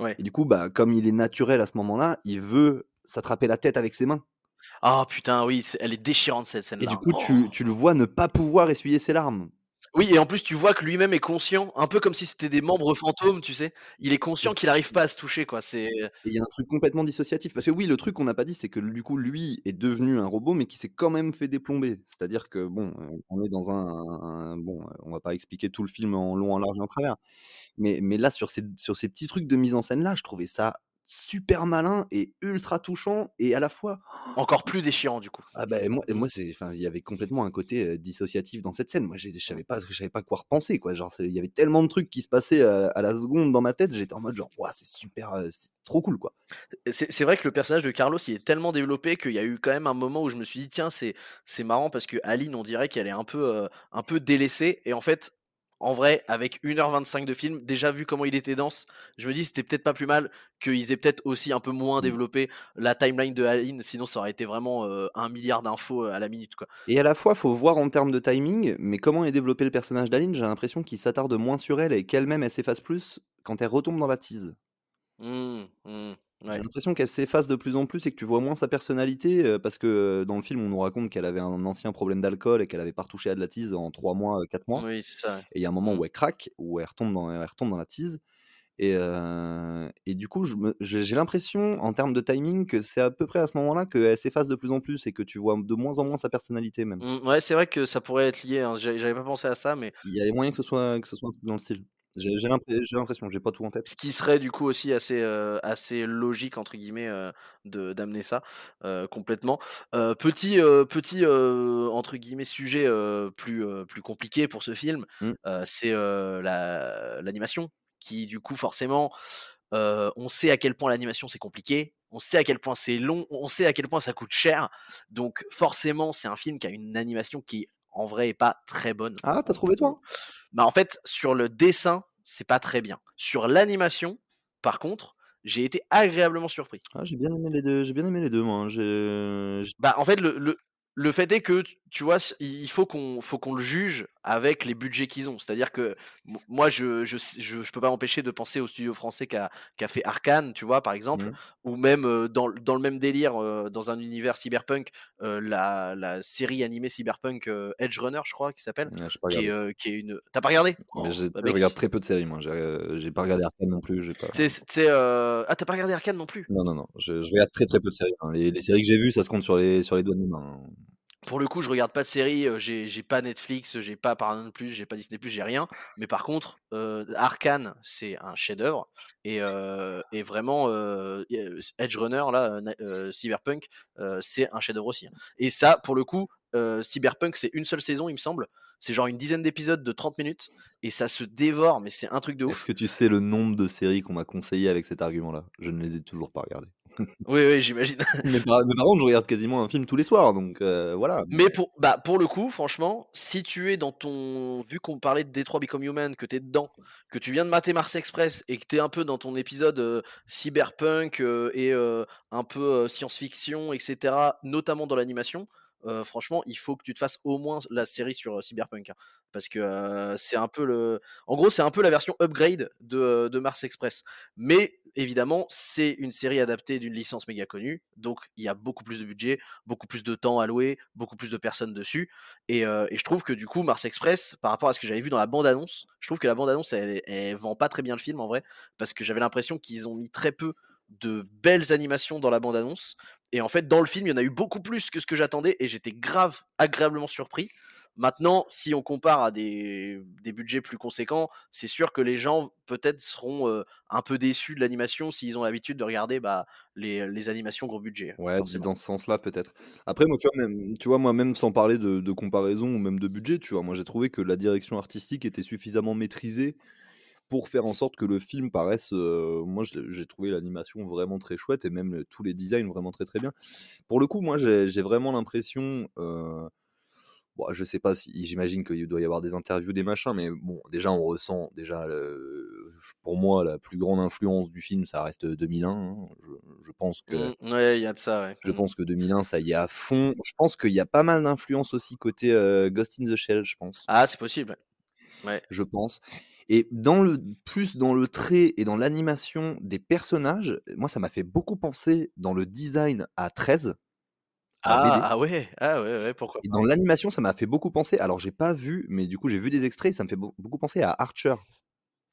Ouais. et du coup, bah, comme il est naturel à ce moment-là, il veut s'attraper la tête avec ses mains. Ah putain, oui, elle est déchirante cette Et scène-là. du hein. coup, Oh. tu, tu le vois ne pas pouvoir essuyer ses larmes. Oui, et en plus, tu vois que lui-même est conscient, un peu comme si c'était des membres fantômes, tu sais. Il est conscient qu'il n'arrive pas à se toucher, quoi. C'est. Et il y a un truc complètement dissociatif. Parce que oui, le truc qu'on n'a pas dit, c'est que du coup, lui est devenu un robot, mais qui s'est quand même fait déplomber. C'est-à-dire que, bon, euh, on est dans un, un- Bon, euh, on va pas expliquer tout le film en long, en large et en travers. Mais, mais là, sur ces, sur ces petits trucs de mise en scène-là, je trouvais ça super malin et ultra touchant. Et à la fois, Encore plus déchirant, du coup. ah ben moi, moi c'est, enfin, il y avait complètement un côté euh, dissociatif dans cette scène. Moi, je savais pas, je savais pas quoi repenser, quoi. Genre, il y avait tellement de trucs qui se passaient à, à la seconde dans ma tête. J'étais en mode genre, Ouah, c'est super, euh, c'est trop cool, quoi. C'est c'est vrai que le personnage de Carlos, il est tellement développé qu'il y a eu quand même un moment où je me suis dit, tiens, c'est c'est marrant parce que Aline, on dirait qu'elle est un peu, euh, un peu délaissée. Et en fait, en vrai, avec 1h25 de film, déjà vu comment il était dense, je me dis, c'était peut-être pas plus mal qu'ils aient peut-être aussi un peu moins Mm. développé la timeline de Aline. Sinon, ça aurait été vraiment euh, un milliard d'infos euh, à la minute, quoi. Et à la fois, faut voir en termes de timing, mais comment est développé le personnage d'Aline, j'ai l'impression qu'il s'attarde moins sur elle et qu'elle-même elle s'efface plus quand elle retombe dans la tease. Mmh, mmh, J'ai ouais. l'impression qu'elle s'efface de plus en plus et que tu vois moins sa personnalité parce que dans le film on nous raconte qu'elle avait un ancien problème d'alcool et qu'elle avait pas retouché à de la tease en 3 mois, 4 mois. Oui, c'est ça. Et il y a un moment Mm. où elle craque, où elle retombe dans, elle retombe dans la tease. Et, et du coup, je me- j'ai j'ai l'impression, en termes de timing, que c'est à peu près à ce moment-là qu'elle s'efface de plus en plus et que tu vois de moins en moins sa personnalité même. Mm, ouais, c'est vrai que ça pourrait être lié. hein. J'avais j'avais pas pensé à ça, mais Il y a moyen que ce soit, que ce soit un truc dans le style. J'ai l'impression, j'ai pas tout en tête. Ce qui serait du coup aussi assez, heu, assez «logique» entre guillemets, de d'amener ça, heu, complètement. Petit, petit, entre guillemets «sujet», plus, plus compliqué pour ce film, heu, c'est, la l'animation qui du coup forcément, on sait à quel point l'animation c'est compliqué, on sait à quel point c'est long, on sait à quel point ça coûte cher. Donc forcément, c'est un film qui a une animation qui en vrai est pas très bonne. Ah, t'as trouvé toi? Bah, en fait, sur le dessin, c'est pas très bien. Sur l'animation, par contre, j'ai été agréablement surpris. Ah, j'ai bien aimé les deux. J'ai bien aimé les deux, moi. hein. J'ai- Bah, en fait, le, le, le fait est que, tu- vois, il faut qu'on faut qu'on le juge avec les budgets qu'ils ont. C'est-à-dire que moi, je je, je, je peux pas m'empêcher de penser au studio français qui a, qui a fait Arkane, tu vois, par exemple, Mhm. ou même dans, le- dans le même délire, euh, dans un univers cyberpunk, euh, la, la série animée cyberpunk euh, Edge Runner, je crois, qui s'appelle, pas qui est, qui est une. T'as pas regardé? Oh, bah, je regarde très peu de séries, moi. J'ai euh, pas regardé Arcane non plus. Pas... Euh, Ah, t'as pas regardé Arkane non plus? Non, non, non. Je, je regarde très très peu de séries. hein. Les, les séries que j'ai vues, ça se compte sur les, sur les doigts de mes mains. hein. Pour le coup, je regarde pas de séries, euh, j'ai pas Netflix, j'ai pas Paramount+, j'ai pas Disney+, j'ai rien. Mais par contre, euh, Arcane, c'est un chef-d'œuvre et, euh, et vraiment euh, Edge Runner là, Cyberpunk, c'est un chef-d'œuvre aussi. hein. Et ça, pour le coup, Cyberpunk, c'est une seule saison, il me semble. C'est genre une dizaine d'épisodes de 30 minutes et ça se dévore, mais c'est un truc de Est-ce ouf. que tu sais le nombre de séries qu'on m'a conseillé avec cet argument-là? Je ne les ai toujours pas regardées. Oui, oui, j'imagine. Mais par mais par contre, je regarde quasiment un film tous les soirs, donc heu, voilà. Mais pour bah, pour le coup, franchement, si tu es dans ton vu qu'on parlait de Detroit Become Human, que tu es dedans, que tu viens de mater Mars Express et que tu es un peu dans ton épisode, heu, cyberpunk, heu et un peu, science-fiction et cetera, notamment dans l'animation, franchement, il faut que tu te fasses au moins la série sur, cyberpunk, hein. Parce que, c'est un peu le en gros, c'est un peu la version upgrade de, Mars Express. Mais évidemment, c'est une série adaptée d'une licence méga connue, donc il y a beaucoup plus de budget, beaucoup plus de temps alloué, beaucoup plus de personnes dessus et je trouve que du coup, Mars Express, par rapport à ce que j'avais vu dans la bande annonce, je trouve que la bande annonce, elle elle vend pas très bien le film en vrai, parce que j'avais l'impression qu'ils ont mis très peu de belles animations dans la bande annonce et en fait, dans le film, il y en a eu beaucoup plus que ce que j'attendais et j'étais grave agréablement surpris. Maintenant, si on compare à des des budgets plus conséquents, c'est sûr que les gens peut-être seront, heu, un peu déçus de l'animation s'ils ont l'habitude de regarder, bah, les les animations gros budget, Ouais, dit dans ce sens-là, peut-être. Après, moi, tu vois, même tu vois, moi, même sans parler de de comparaison ou même de budget, tu vois, moi, j'ai trouvé que la direction artistique était suffisamment maîtrisée pour faire en sorte que le film paraisse, heu, moi, j'ai trouvé l'animation vraiment très chouette et même, heu, tous les designs vraiment très, très bien. Pour le coup, moi, j'ai vraiment l'impression, heu, bon, je sais pas si j'imagine qu'il doit y avoir des interviews, des machins, mais bon, déjà, on ressent déjà, pour moi, la plus grande influence du film, ça reste, 2001, hein. Je je pense que Mmh, ouais, il y a de ça, ouais. je Mmh. pense que 2001, ça y est à fond. Je pense qu'il y a pas mal d'influence aussi côté, Ghost in the Shell, je pense. Ah, c'est possible. Ouais. Je pense et dans le plus dans le trait et dans l'animation des personnages, moi, ça m'a fait beaucoup penser dans le design à 13, à la Ah, ah ouais, ah ouais, ouais, pourquoi et dans l'animation, ça m'a fait beaucoup penser alors j'ai pas vu, mais du coup, j'ai vu des extraits, ça me fait beau beaucoup penser à Archer,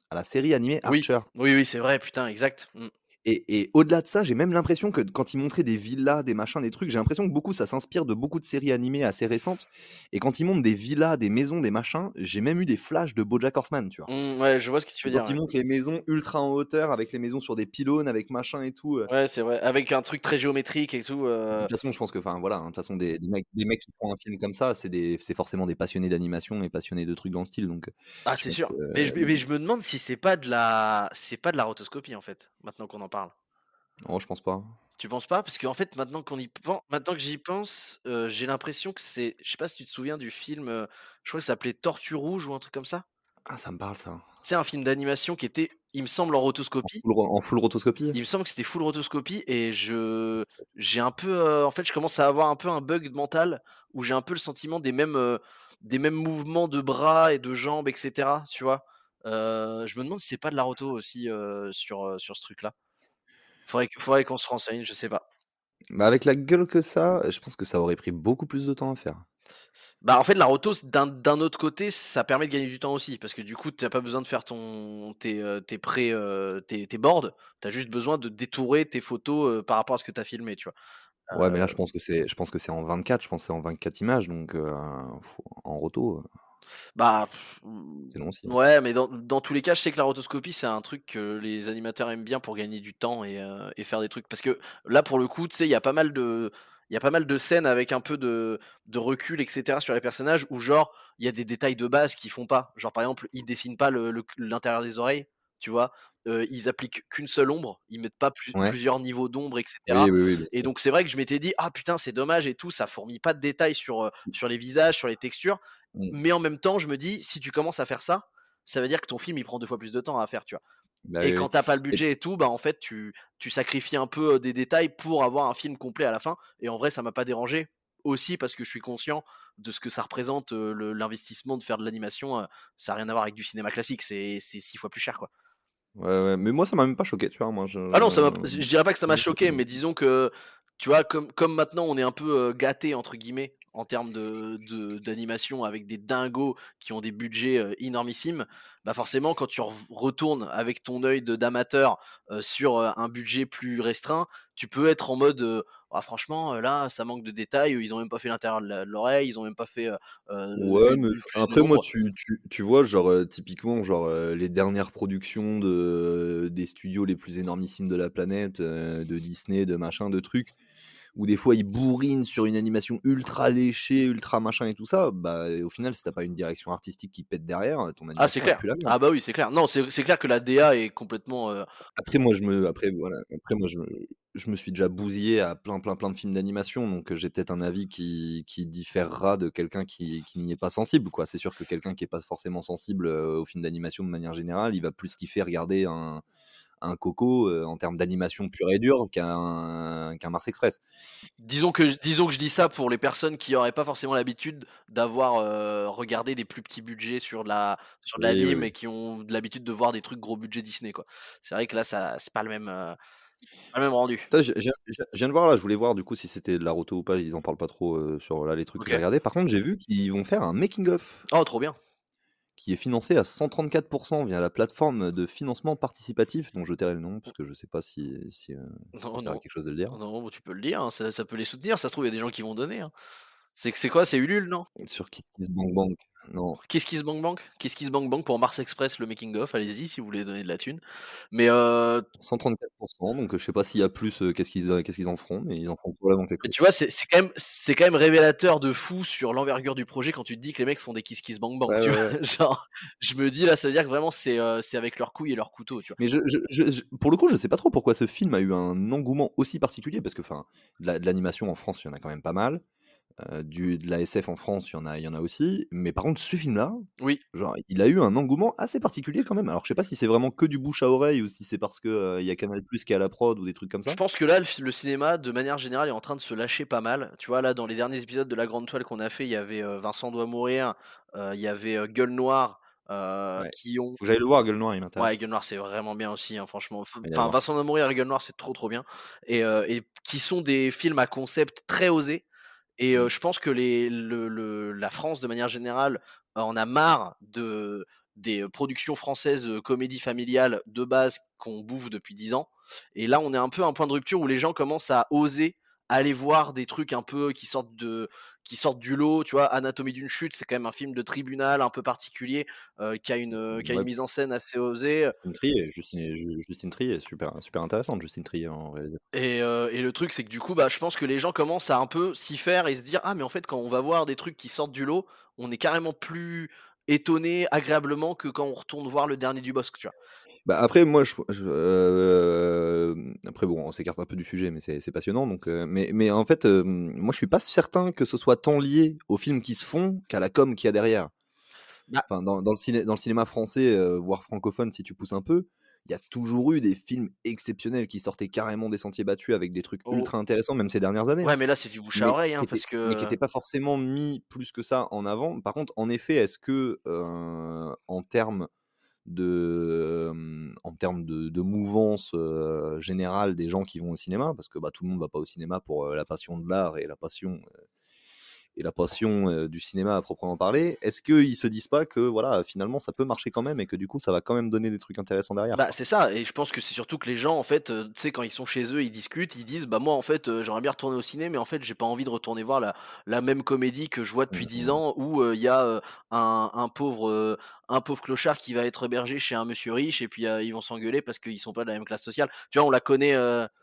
à la série animée Archer. oui, oui, c'est vrai, putain, exact. Mmh. Et et au-delà de ça, j'ai même l'impression que quand ils montraient des villas, des machins, des trucs, j'ai l'impression que beaucoup ça s'inspire de beaucoup de séries animées assez récentes et quand ils montrent des villas, des maisons, des machins, j'ai même eu des flashs de BoJack Horseman, tu vois? Mmh, ouais, je vois ce que tu veux Quand dire, ils ouais. montrent les maisons ultra en hauteur, avec les maisons sur des pylônes, avec machin et tout, heu, Ouais, c'est vrai, avec un truc très géométrique et tout, de heu toute façon, je pense que enfin voilà, hein, de toute façon des des mecs des mecs qui font un film comme ça, c'est forcément des passionnés d'animation et passionnés de trucs dans le style donc ah, c'est sûr. que, Mais je heu, mais je me demande si c'est pas de la c'est pas de la rotoscopie, en fait, maintenant qu'on en parle. Oh je pense pas. Tu penses pas? Parce qu'en fait, maintenant qu'on y pen maintenant que j'y pense, heu, j'ai l'impression que c'est je sais pas si tu te souviens du film, heu, je crois que ça s'appelait Tortue rouge ou un truc comme ça? Ah ça me parle ça. C'est un film d'animation qui était, il me semble, en En rotoscopie. full ro en full rotoscopie? Il me semble que c'était full rotoscopie et je j'ai un peu, heu, en fait, je commence à avoir un peu un bug mental où j'ai un peu le sentiment des mêmes, des mêmes mouvements de bras et de jambes et cetera, tu vois? Je me demande si c'est pas de la roto aussi, sur, sur ce truc-là. Faudrait faudrait qu'on se renseigne, je sais pas. Bah, avec la gueule que ça, je pense que ça aurait pris beaucoup plus de temps à faire. Bah, en fait, la roto, d'un autre côté, ça permet de gagner du temps aussi parce que du coup, tu as pas besoin de faire ton tes, heu, tes pré, heu, tes tes boards. Tu as juste besoin de détourer tes photos, heu, par rapport à ce que tu as filmé, tu vois? Ouais, mais là, je pense que c'est je pense que c'est en 24, je pense que c'est en 24 images, donc faut en roto, bah, mmh, c'est long aussi, hein. ouais, mais dans dans tous les cas, je sais que la rotoscopie, c'est un truc que les animateurs aiment bien pour gagner du temps et et faire des trucs parce que là, pour le coup, tu sais, il y a pas mal de il y a pas mal de scènes avec un peu de de recul et cetera sur les personnages où genre, il y a des détails de base qu'ils font pas. Genre, par exemple, ils dessinent pas le le l'intérieur des oreilles, tu vois? Ils appliquent qu'une seule ombre, ils mettent pas plus Ouais. plusieurs niveaux d'ombre et Oui, cetera oui, oui, bien et donc c'est vrai que je m'étais dit: «Ah putain, c'est dommage et tout, ça fournit pas de détails sur, heu, sur les visages, sur les textures». Mmh. Mais en même temps, je me dis: «Si tu commences à faire ça, ça veut dire que ton film, il prend 2 fois plus de temps à faire», tu vois? Bah, Et quand oui tu as pas le et budget et tout, bah, en fait, tu tu sacrifies un peu, des détails pour avoir un film complet à la fin et en vrai, ça m'a pas dérangé. Aussi parce que je suis conscient de ce que ça représente, l'investissement de faire de l'animation, ça a rien à voir avec du cinéma classique, c'est 6 fois plus cher, quoi. Ouais, ouais, mais moi, ça m'a même pas choqué, tu vois? Moi, je Ah non, ça je dirais pas que ça m'a choqué, mais disons que, tu vois, comme comme maintenant on est un peu, heu, «gâtés» entre guillemets en termes de de d'animation avec des dingos qui ont des budgets, heu, énormissimes, bah, forcément quand tu retournes avec ton œil de d'amateur, heu, sur, heu, un budget plus restreint, tu peux être en mode, heu: «Ah franchement, heu, là, ça manque de détails, ils ont même pas fait l'intérieur de de l'oreille, ils ont même pas fait, Ouais, mais après moi d'ombre». tu tu tu vois genre, typiquement genre, les dernières productions de des studios les plus énormissimes de la planète, de Disney, de machin, de trucs, où des fois ils bourrinent sur une animation ultra léchée, ultra machin et tout ça, bah au final si t'as pas une direction artistique qui pète derrière, ton Ah c'est animation elle clair. pue la merde. Ah bah oui, c'est clair. Non, c'est c'est clair que la DA est complètement, heu Après moi je me après voilà, après moi je me je me suis déjà bousillé à plein, plein, plein de films d'animation, donc heu, j'ai peut-être un avis qui qui différera de quelqu'un qui qui n'y est pas sensible, quoi. C'est sûr que quelqu'un qui est pas forcément sensible, heu, aux films d'animation de manière générale, il va plus kiffer regarder un un Coco, heu, en termes d'animation pure et dure qu'un qu'un Mars Express. Disons que disons que je dis ça pour les personnes qui auraient pas forcément l'habitude d'avoir, heu, regardé des plus petits budgets sur de la sur de oui, oui. et qui ont de l'habitude de voir des trucs gros budget Disney, quoi. C'est vrai que là, ça c'est pas le même, pas le même rendu. Putain, je je je je viens de voir là, je voulais voir du coup si c'était de la roto ou pas, ils en parlent pas trop, sur là les trucs que j'ai regardés. Par contre, j'ai vu qu'ils vont faire un making of Oh trop bien. Qui est financé à 134% via la plateforme de financement participatif, dont je tairai le nom parce que je sais pas si si, ça Non, à non. quelque chose de le dire. Non, tu peux le dire, hein, ça ça peut les soutenir, ça se trouve il y a des gens qui vont donner, hein. C'est c'est quoi? C'est Ulule, non? Sur Kiss Kiss Bank Bank, non. Kiss Kiss Bank Bank? Kiss Kiss Bank Bank pour Mars Express, le making of, allez-y si vous voulez donner de la thune. Mais heu 134 donc heu, je sais pas s'il y a plus, qu'est-ce qu'ils, heu, qu'est-ce qu'ils en feront, mais ils en feront probablement quelque Mais chose. tu vois, c'est quand même c'est quand même révélateur de fou sur l'envergure du projet quand tu te dis que les mecs font des Kiss Kiss Bank Bank, Ouais, tu ouais, vois? ouais. Genre, je me dis là, ça veut dire que vraiment c'est, avec leurs couilles et leurs couteaux, tu vois? Mais je je je je pour le coup, je sais pas trop pourquoi ce film a eu un engouement aussi particulier parce que enfin, de l'animation en France, il y en a quand même pas mal. Heu, du de la SF en France, il y en a il y en a aussi. Mais par contre, ce film-là, Oui. genre, il a eu un engouement assez particulier quand même. Alors, je sais pas si c'est vraiment que du bouche à oreille ou si c'est parce que, heu, il y a Canal+ qui est à la prod ou des trucs comme Je ça. pense que là, le cinéma, de manière générale, est en train de se lâcher pas mal. Tu vois, là, dans les derniers épisodes de La Grande Toile qu'on a fait, il y avait, heu, Vincent doit mourir, il y avait, Gueule Noire, Ouais. qui ont Faut que j'aille le voir, Gueule Noire, il m'intéresse. ouais, Gueule Noire, c'est vraiment bien aussi, hein, franchement. Enfin. Vincent doit mourir et Gueule Noire, c'est trop, trop bien et et qui sont des films à concept très osés et Mmh. je pense que les le le la France, de manière générale, en a marre de des, productions françaises, heu, comédies familiales de base qu'on bouffe depuis 10 ans et là, on est un peu à un point de rupture où les gens commencent à oser aller voir des trucs un peu qui sortent de qui sortent du lot, tu vois? Anatomie d'une chute, c'est quand même un film de tribunal un peu particulier, heu, qui a une, heu, qui a une mise en scène assez osée, heu Justine Triet Justine Ju Justine Triet, super super intéressante Justine Triet en réalisatrice. et et le truc, c'est que du coup, bah, je pense que les gens commencent à un peu s'y faire et se dire: «Ah mais en fait, quand on va voir des trucs qui sortent du lot, on est carrément plus étonné agréablement que quand on retourne voir le dernier du Bosc», tu vois? Bah, après moi je je hem, après bon, on s'écarte un peu du sujet, mais c'est passionnant donc heu, mais mais en fait, hem, moi je suis pas certain que ce soit tant lié aux films qui se font qu'à la com qu'il y a derrière. Bah Enfin dans dans le ciné dans le cinéma français, voire francophone si tu pousses un peu, il y a toujours eu des films exceptionnels qui sortaient carrément des sentiers battus avec des trucs Oh. ultra intéressants, même ces dernières années. Ouais, mais là, c'est du bouche à oreille, hein, mais qui que étaient pas forcément mis plus que ça en avant. Par contre, en effet, est-ce que, heu, en termes de, hem, en termes de de mouvance, heu, générale des gens qui vont au cinéma, parce que, bah, tout le monde va pas au cinéma pour, heu, la passion de l'art et la passion, et la passion, heu, du cinéma à proprement parler. Est-ce qu'ils se disent pas que, voilà, finalement ça peut marcher quand même et que du coup ça va quand même donner des trucs intéressants derrière, Bah, c'est ça et je pense que c'est surtout que les gens, en fait, heu, tu sais, quand ils sont chez eux, ils discutent, ils disent: «Bah, moi, en fait, heu, j'aimerais bien retourner au ciné, mais en fait, j'ai pas envie de retourner voir la la même comédie que je vois depuis Mmh 10 mh. ans où, il y a, un un pauvre, un pauvre clochard qui va être hébergé chez un monsieur riche et puis, ils vont s'engueuler parce qu'ils sont pas de la même classe sociale». Tu vois, on la connaît,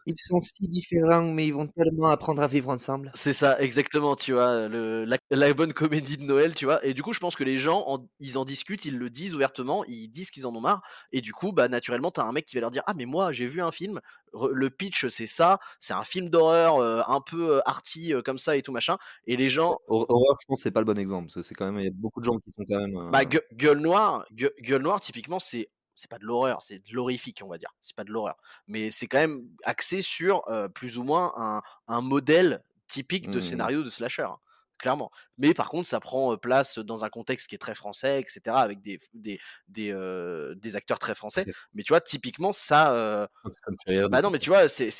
Ils sont si différents, mais ils vont tellement apprendre à vivre ensemble. C'est ça, exactement, tu vois? Le la la bonne comédie de Noël, tu vois? Et du coup, je pense que les gens en ils en discutent, ils le disent ouvertement, ils disent qu'ils en ont marre et du coup, bah, naturellement, tu as un mec qui va leur dire: «Ah mais moi, j'ai vu un film, le pitch, c'est ça, c'est un film d'horreur, heu, un peu, heu, arty, comme ça et tout machin» et les gens Hor horreur, je pense c'est pas le bon exemple, c'est quand même il y a beaucoup de gens qui sont quand même, bah, Gueule Noire Gueu Gueule Noire, typiquement, c'est c'est pas de l'horreur, c'est de l'horrifique, on va dire. C'est pas de l'horreur, mais c'est quand même axé sur, plus ou moins un un modèle typique de mmh mh. scénario de slasher, hein, clairement. Mais par contre, ça prend, place dans un contexte qui est très français et cetera, avec des des des, des acteurs très français. Mais tu vois, typiquement, ça, heu Ça me fait rire bah, non, mais tu vois, c'est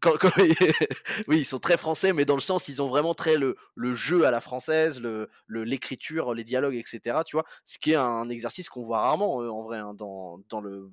quand quand oui, ils sont très français, mais dans le sens, ils ont vraiment très le le jeu à la française, le le l'écriture, les dialogues et cetera, tu vois? Ce qui est un exercice qu'on voit rarement, en vrai, hein, dans dans le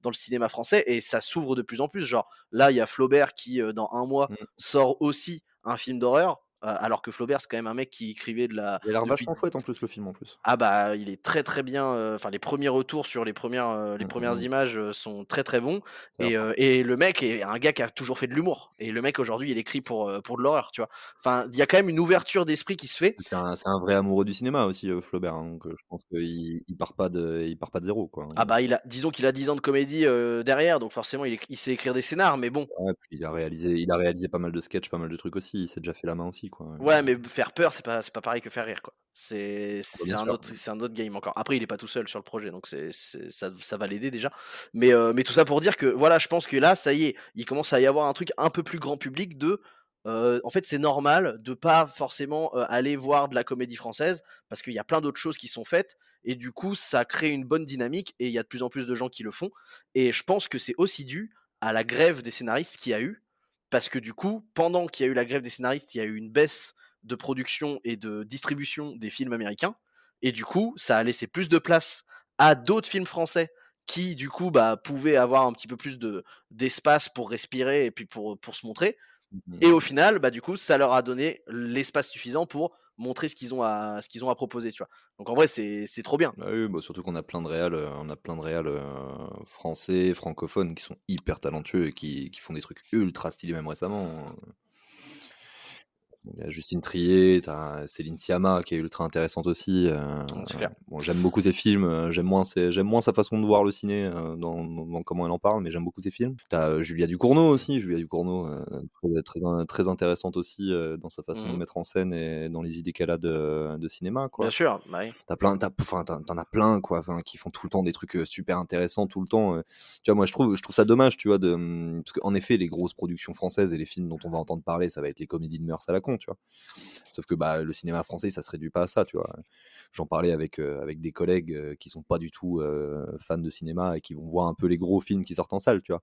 dans le cinéma français et ça s'ouvre de plus en plus. Genre, là, il y a Flaubert qui, dans 1 mois, Mmh. sort aussi un film d'horreur, alors que Flaubert, c'est quand même un mec qui écrivait de la Il a l'air depuis vachement chouette en plus le film en plus. Ah bah, il est très, très bien, heu, enfin les premiers retours sur les premières, heu, les Mmh, premières mmh mh. images, sont très, très bons et et le mec est un gars qui a toujours fait de l'humour et le mec aujourd'hui, il écrit pour, pour de l'horreur, tu vois? Enfin, il y a quand même une ouverture d'esprit qui se fait. C'est un vrai amoureux du cinéma aussi, Flaubert, hein, donc je pense qu'il il part pas de il part pas de 0 quoi, Ah hein. bah, il a disons qu'il a 10 ans de comédie, derrière, donc forcément il sait écrire des scénars, mais bon. Ouais, puis il a réalisé il a réalisé pas mal de sketchs, pas mal de trucs aussi, il s'est déjà fait la main aussi quoi, Ouais, mais faire peur, c'est pas pas pareil que faire rire, quoi. C'est un autre un autre game encore. Après, il est pas tout seul sur le projet, donc c'est ça ça va l'aider déjà. Mais heu, mais tout ça pour dire que voilà, je pense que là, ça y est, il commence à y avoir un truc un peu plus grand public de, heu, en fait, c'est normal de pas forcément, heu, aller voir de la comédie française parce qu'il y a plein d'autres choses qui sont faites et du coup, ça crée une bonne dynamique et il y a de plus en plus de gens qui le font et je pense que c'est aussi dû à la grève des scénaristes qu'il y a eu parce que du coup, pendant qu'il y a eu la grève des scénaristes, il y a eu une baisse de production et de distribution des films américains. Et du coup, ça a laissé plus de place à d'autres films français qui, du coup, bah, pouvaient avoir un petit peu plus de d'espace pour respirer et puis pour, pour se montrer. Mmh mh, et au final, bah, du coup, ça leur a donné l'espace suffisant pour montrer ce qu'ils ont à proposer, tu vois? Donc en vrai, c'est trop bien. Bah bah, surtout qu'on a plein de réals, heu, on a plein de réals, heu, français, francophones qui sont hyper talentueux et qui font des trucs ultra stylés même récemment, hein. Justine Triet, tu as Céline Sciamma qui est ultra intéressante aussi, Mmh, clair. bon j'aime beaucoup ses films, heu, j'aime moins ses j'aime moins sa façon de voir le ciné, heu, dans comment elle en parle, mais j'aime beaucoup ses films. Tu as, heu, Julia Ducournau aussi, Julia Ducournau, très très in très intéressante aussi, dans sa façon Mmh de mh. mettre en scène et dans les idées qu'elle a de de cinéma Bien sûr, bah oui. Tu as plein tu as plein quoi, qui font tout le temps des trucs, super intéressants tout le temps. Tu vois, moi je trouve je trouve ça dommage, tu vois, de, mmh parce qu'en effet, les grosses productions françaises et les films dont on va entendre parler, ça va être les comédies de mœurs à la con, Sauf que, bah, le cinéma français, ça se réduit pas à ça, tu vois? J'en parlais avec, heu, avec des collègues, heu, qui sont pas du tout, heu, fans de cinéma et qui vont voir un peu les gros films qui sortent en salle, tu vois?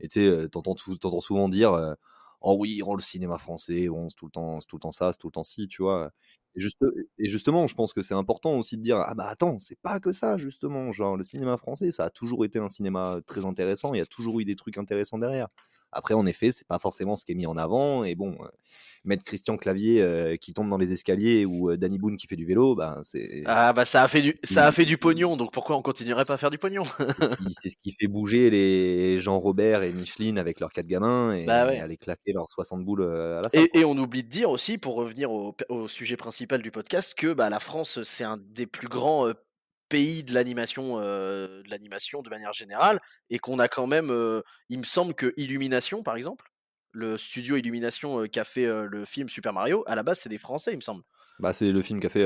Et tu sais, heu, tu entends tou tu entends souvent dire, «Oh oui, oh le cinéma français, bon c'est tout le temps tout le temps ça, c'est tout le temps ci», tu vois? Et et justement, je pense que c'est important aussi de dire: «Ah bah attends, c'est pas que ça justement, genre le cinéma français, ça a toujours été un cinéma très intéressant, il y a toujours eu des trucs intéressants derrière». Après en effet, c'est pas forcément ce qui est mis en avant et bon, heu, mettre Christian Clavier, heu, qui tombe dans les escaliers ou, heu, Danny Boone qui fait du vélo, ben c'est Ah bah, ça a fait du ça a fait du pognon, donc pourquoi on continuerait pas à faire du pognon? c'est ce qui fait bouger les Jean Robert et Micheline avec leurs 4 gamins Bah et ouais. aller claquer leurs 60 boules, à la salle, Et on oublie de dire aussi, pour revenir au au sujet principal du podcast, que, bah, la France, c'est un des plus grands, pays de l'animation, heu, de l'animation de manière générale et qu'on a quand même, heu, il me semble que Illumination, par exemple, le studio Illumination, heu, qui a fait, heu, le film Super Mario, à la base, c'est des Français, il me semble. Bah, c'est le film qu'a fait,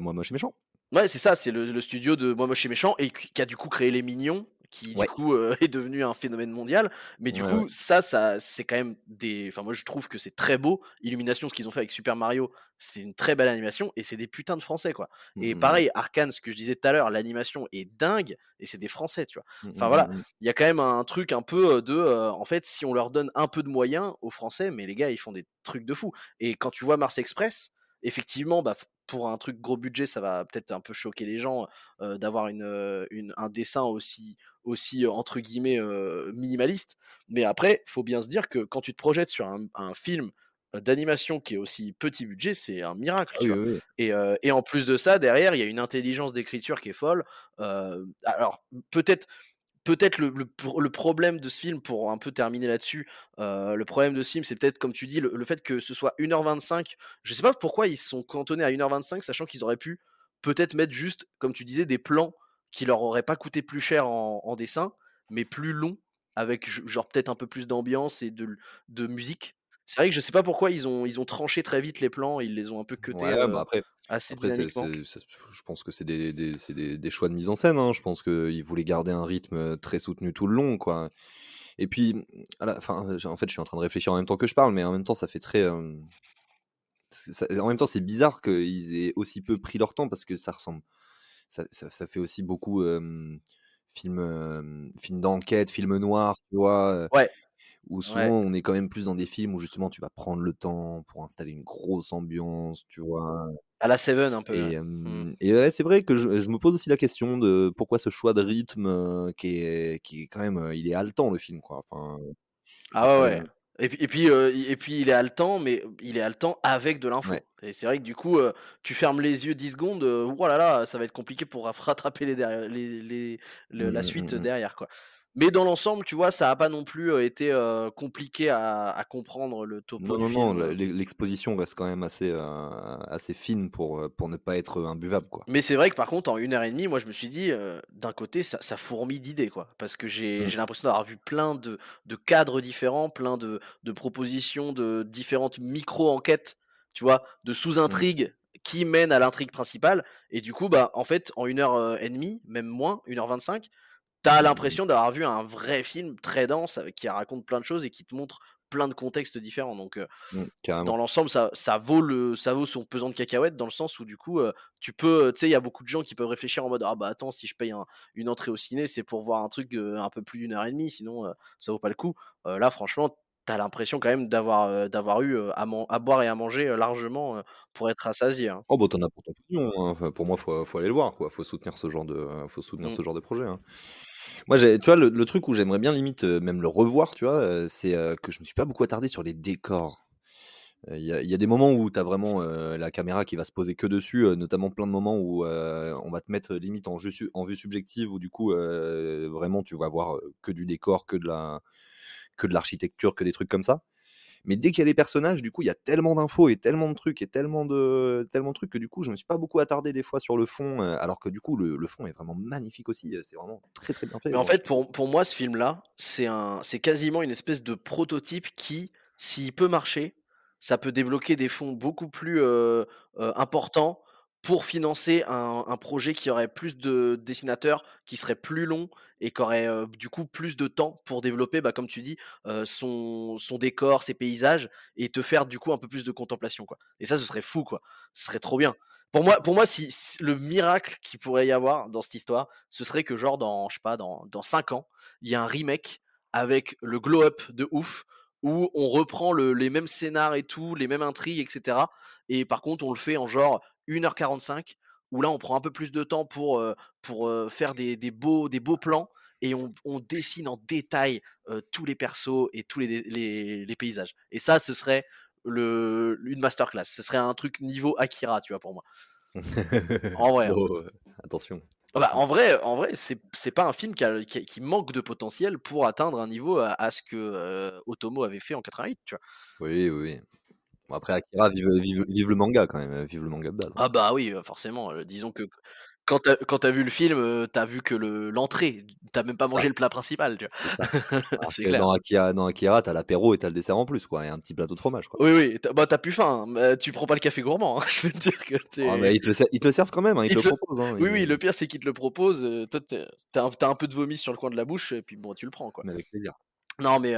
Moi Moche et Méchant. Ouais, c'est ça, c'est le le studio de Moi Moche et Méchant et qui qui a du coup créé Les Mignons, qui du coup, heu, est devenu un phénomène mondial. Mais du Ouais, ouais. coup, ça ça c'est quand même des enfin moi je trouve que c'est très beau. Illumination, ce qu'ils ont fait avec Super Mario, c'est une très belle animation et c'est des putains de Français, quoi. Mmh Et mh, mmh. pareil, Arcane, ce que je disais tout à l'heure, l'animation est dingue et c'est des Français, tu vois? Mmh Enfin voilà, mmh il y a quand même un truc un peu, heu, de, heu, en fait, si on leur donne un peu de moyens aux Français, mais les gars, ils font des trucs de fou. Et quand tu vois Mars Express, effectivement, bah, pour un truc gros budget, ça va peut-être un peu choquer les gens, d'avoir une, une un dessin aussi aussi, entre guillemets, «minimaliste». Mais après, faut bien se dire que quand tu te projettes sur un un film, d'animation qui est aussi petit budget, c'est un miracle, Ah tu oui, vois? oui, oui. Et en plus de ça, derrière, il y a une intelligence d'écriture qui est folle. Alors peut-être peut-être le problème de ce film, pour un peu terminer là-dessus, heu, le problème de ce film, c'est peut-être comme tu dis, le fait que ce soit 1 heure 25. Je sais pas pourquoi ils se sont cantonnés à 1 heure 25, sachant qu'ils auraient pu peut-être mettre juste, comme tu disais, des plans qui leur auraient pas coûté plus cher en dessin, mais plus longs, avec ge genre peut-être un peu plus d'ambiance et de musique. C'est vrai que je sais pas pourquoi ils ont ils ont tranché très vite les plans, ils les ont un peu cutés, Ouais, bah, heu, après assez je pense que c'est des des c'est des des choix de mise en scène, hein. Je pense qu'ils voulaient garder un rythme, très soutenu tout le long, quoi. Et puis, à la en fait, je suis en train de réfléchir en même temps que je parle, mais en même temps, ça fait très, ça en même temps, c'est bizarre qu'ils aient aussi peu pris leur temps parce que ça ressemble ça ça ça fait aussi beaucoup, hem, film, hem, film d'enquête, film noir, tu vois? Ouais, où ouais, souvent on est quand même plus dans des films où justement tu vas prendre le temps pour installer une grosse ambiance, tu vois? à la Seven un peu, Et ouais. Mmh. hem et ouais, c'est vrai que je je me pose aussi la question de pourquoi ce choix de rythme, qui est qui est quand même, il est haletant le film, quoi. Enfin, Ah ouais, ouais. Et puis et puis, et puis il est haletant, mais il est haletant avec de l'info. Ouais. Et c'est vrai que du coup, tu fermes les yeux 10 secondes, ouah là là, ça va être compliqué pour rattraper les derrière les les le Mmh la mh, suite mmh mh. derrière, quoi. Mais dans l'ensemble, tu vois, ça a pas non plus, été, compliqué à à comprendre le topo Non, non, non, l'exposition reste quand même assez, assez fine pour, pour ne pas être, imbuvable, quoi. Mais c'est vrai que par contre en 1 heure et 1/2, moi je me suis dit, d'un côté ça ça fourmille d'idées, quoi. Parce que j'ai Mmh. j'ai l'impression d'avoir vu plein de de cadres différents, plein de de propositions, de différentes micro-enquêtes, tu vois? De Mmh. sous-intrigues qui mènent à l'intrigue principale et du coup, bah, en fait, en 1 heure, heu, et 1/2, même moins, 1 heure 25, tu as l'impression d'avoir vu un vrai film très dense avec qui raconte plein de choses et qui te montre plein de contextes différents. Donc, heu, Mmh, dans l'ensemble, ça ça vaut le ça vaut son pesant de cacahuètes dans le sens où du coup, heu, tu peux, heu, tu sais, il y a beaucoup de gens qui peuvent réfléchir en mode: «Ah bah attends, si je paye un une entrée au ciné, c'est pour voir un truc, un peu plus d'1 heure et 1/2, sinon, ça vaut pas le coup». Là franchement, tu as l'impression quand même d'avoir, d'avoir eu, à à boire et à manger, largement, pour être rassasié, hein. Oh bah, tu en as pour ton pognon, hein. Enfin, pour moi, faut faut aller le voir, quoi. Faut soutenir ce genre de faut soutenir Mmh. ce genre de projet, hein. Moi, j'ai tu vois, le truc où j'aimerais bien limite, heu, même le revoir, tu vois, heu, c'est, heu, que je me suis pas beaucoup attardé sur les décors. Il y a des moments où tu as vraiment, la caméra qui va se poser que dessus, notamment plein de moments où, on va te mettre limite en en vue subjective où du coup, vraiment tu vas voir, que du décor, que de la que de l'architecture, que des trucs comme ça. Mais dès qu'il y a les personnages, du coup, il y a tellement d'infos et tellement de trucs et tellement de tellement de trucs que du coup, je me suis pas beaucoup attardé des fois sur le fond, heu, alors que du coup le le fond est vraiment magnifique aussi, heu, c'est vraiment très, très bien fait, Mais en fait, pour pour moi, ce film-là, c'est un c'est quasiment une espèce de prototype qui, s'il peut marcher, ça peut débloquer des fonds beaucoup plus, heu, importants pour financer un projet qui aurait plus de dessinateurs, qui serait plus long et qui aurait, du coup plus de temps pour développer, bah, comme tu dis, son son décor, ses paysages et te faire du coup un peu plus de contemplation, quoi. Et ça, ce serait fou, quoi. Ce serait trop bien. Pour moi pour moi, si le miracle qu'il pourrait y avoir dans cette histoire, ce serait que genre dans, dans dans 5 ans, il y a un remake avec le glow up de ouf, où on reprend le les mêmes scénars et tout, les mêmes intrigues et cetera. Et par contre, on le fait en genre 1 heure 45, où là, on prend un peu plus de temps pour, faire des des beaux des beaux plans et on on dessine en détail, tous les persos et tous les dé les les paysages. Et ça, ce serait le une master class. Ce serait un truc niveau Akira, tu vois, pour moi. En vrai, hein. Heu, attention, Ah bah, en vrai en vrai, c'est pas un film qui a qui qui manque de potentiel pour atteindre un niveau à à ce que, Otomo avait fait en 88, tu vois? Oui, oui. Bon après Akira, vive, heu, vive vive le manga quand même, vive le manga de base, hein. Ah bah, oui, forcément, disons que quand tu as quand tu as vu le film, heu, tu as vu que le l'entrée, tu as même pas C'est ça. mangé le plat principal, tu C'est ça. vois? Alors C'est que clair. dans Akira dans Akira, tu as l'apéro et tu as le dessert en plus, quoi et un petit plateau de fromage, quoi. Oui, oui, bah, tu as plus faim, hein, mais tu prends pas le café gourmand, hein. Je veux te dire que mais ils te le ser ils te le servent quand même, hein, ils te ils le te le proposent, hein, oui, oui, ils le pire, c'est qu'ils te le proposent, toi, tu es tu as un peu de vomi sur le coin de la bouche et puis bon, tu le prends, quoi. Mais avec plaisir. Non, mais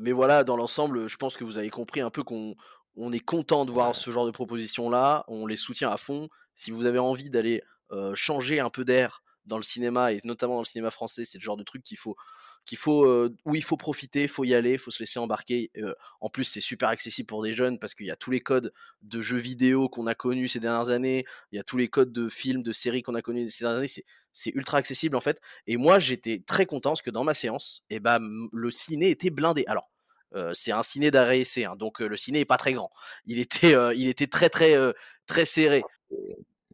mais voilà, dans l'ensemble, je pense que vous avez compris un peu qu'on on est content de voir ce genre de propositions-là, on les soutient à fond. Si vous avez envie d'aller, changer un peu d'air dans le cinéma et notamment dans le cinéma français, c'est le genre de truc qu'il faut qu'il faut, où il faut profiter, il faut y aller, il faut se laisser embarquer. En plus, c'est super accessible pour des jeunes parce qu'il y a tous les codes de jeux vidéo qu'on a connus ces dernières années. Il y a tous les codes de films, de séries qu'on a connus ces dernières années. C'est c'est ultra accessible, en fait et moi, j'étais très content parce que dans ma séance et bah, mmh, le ciné était blindé. Alors, c'est un ciné d'arrêt essai, hein, donc le ciné est pas très grand. Il était, il était très, très, très serré.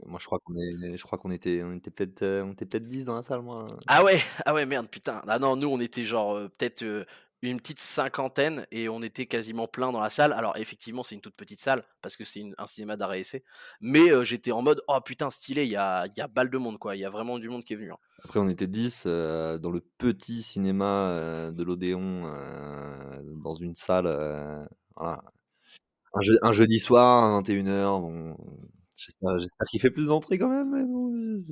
Moi, je crois qu'on est je crois qu'on était on était peut-être, on était peut-être 10 dans la salle, moi. Ah ouais, ah ouais, merde, putain. Ah non, nous, on était genre, peut-être, une petite cinquantaine et on était quasiment plein dans la salle. Alors effectivement, c'est une toute petite salle parce que c'est un cinéma d'arrêt essai, mais j'étais en mode: «Oh putain, stylé, il y a y a balle de monde, quoi». Il y a vraiment du monde qui est venu, hein. Après, on était 10, heu, dans le petit cinéma, de l'Odéon, dans une salle. Un jeu un jeudi soir à 21:00, bon, j'espère j'espère qu'il fait plus d'entrées quand même.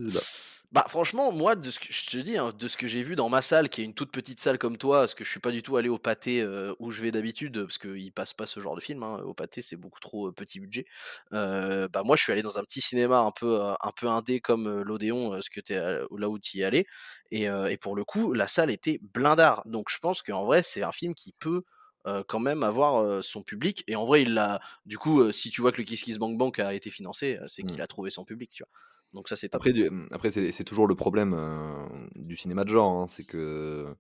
Bah, franchement, moi, de ce que je te dis, hein, de ce que j'ai vu dans ma salle, qui est une toute petite salle comme toi, parce que je suis pas du tout allé au Pathé, heu, où je vais d'habitude, parce qu'ils passent pas ce genre de film, hein. Au Pathé, c'est beaucoup trop, heu, petit budget. Heu, bah, moi, je suis allé dans un petit cinéma un peu, heu, un peu indé comme, l'Odéon, ce que là où tu y es allé et et pour le coup, la salle était blindare. Donc je pense qu'en vrai, c'est un film qui peut, quand même avoir, son public et en vrai, il l'a du coup, si tu vois que le Kiss Kiss Bank Bank a été financé, c'est qu'il Mmh. a trouvé son public, tu vois? Donc ça, c'est top. Après du mmh, après c'est c'est toujours le problème, heu, du cinéma de genre, hein, c'est que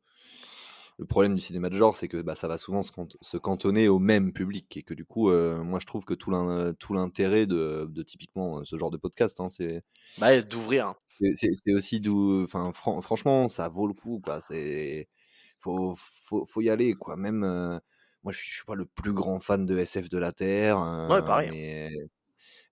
Le problème du cinéma de genre, c'est que bah, ça va souvent se, cant- se cantonner au même public et que du coup, euh, moi je trouve que tout l'in- tout l'intérêt de, de typiquement euh, ce genre de podcast, hein, c'est Bah, d'ouvrir. hein. c'est- aussi d'où, enfin fran- franchement, ça vaut le coup quoi. C'est faut, faut, faut y aller quoi. Même euh, moi, je suis, je suis pas le plus grand fan de SF de la Terre, Ouais, euh, pareil. mais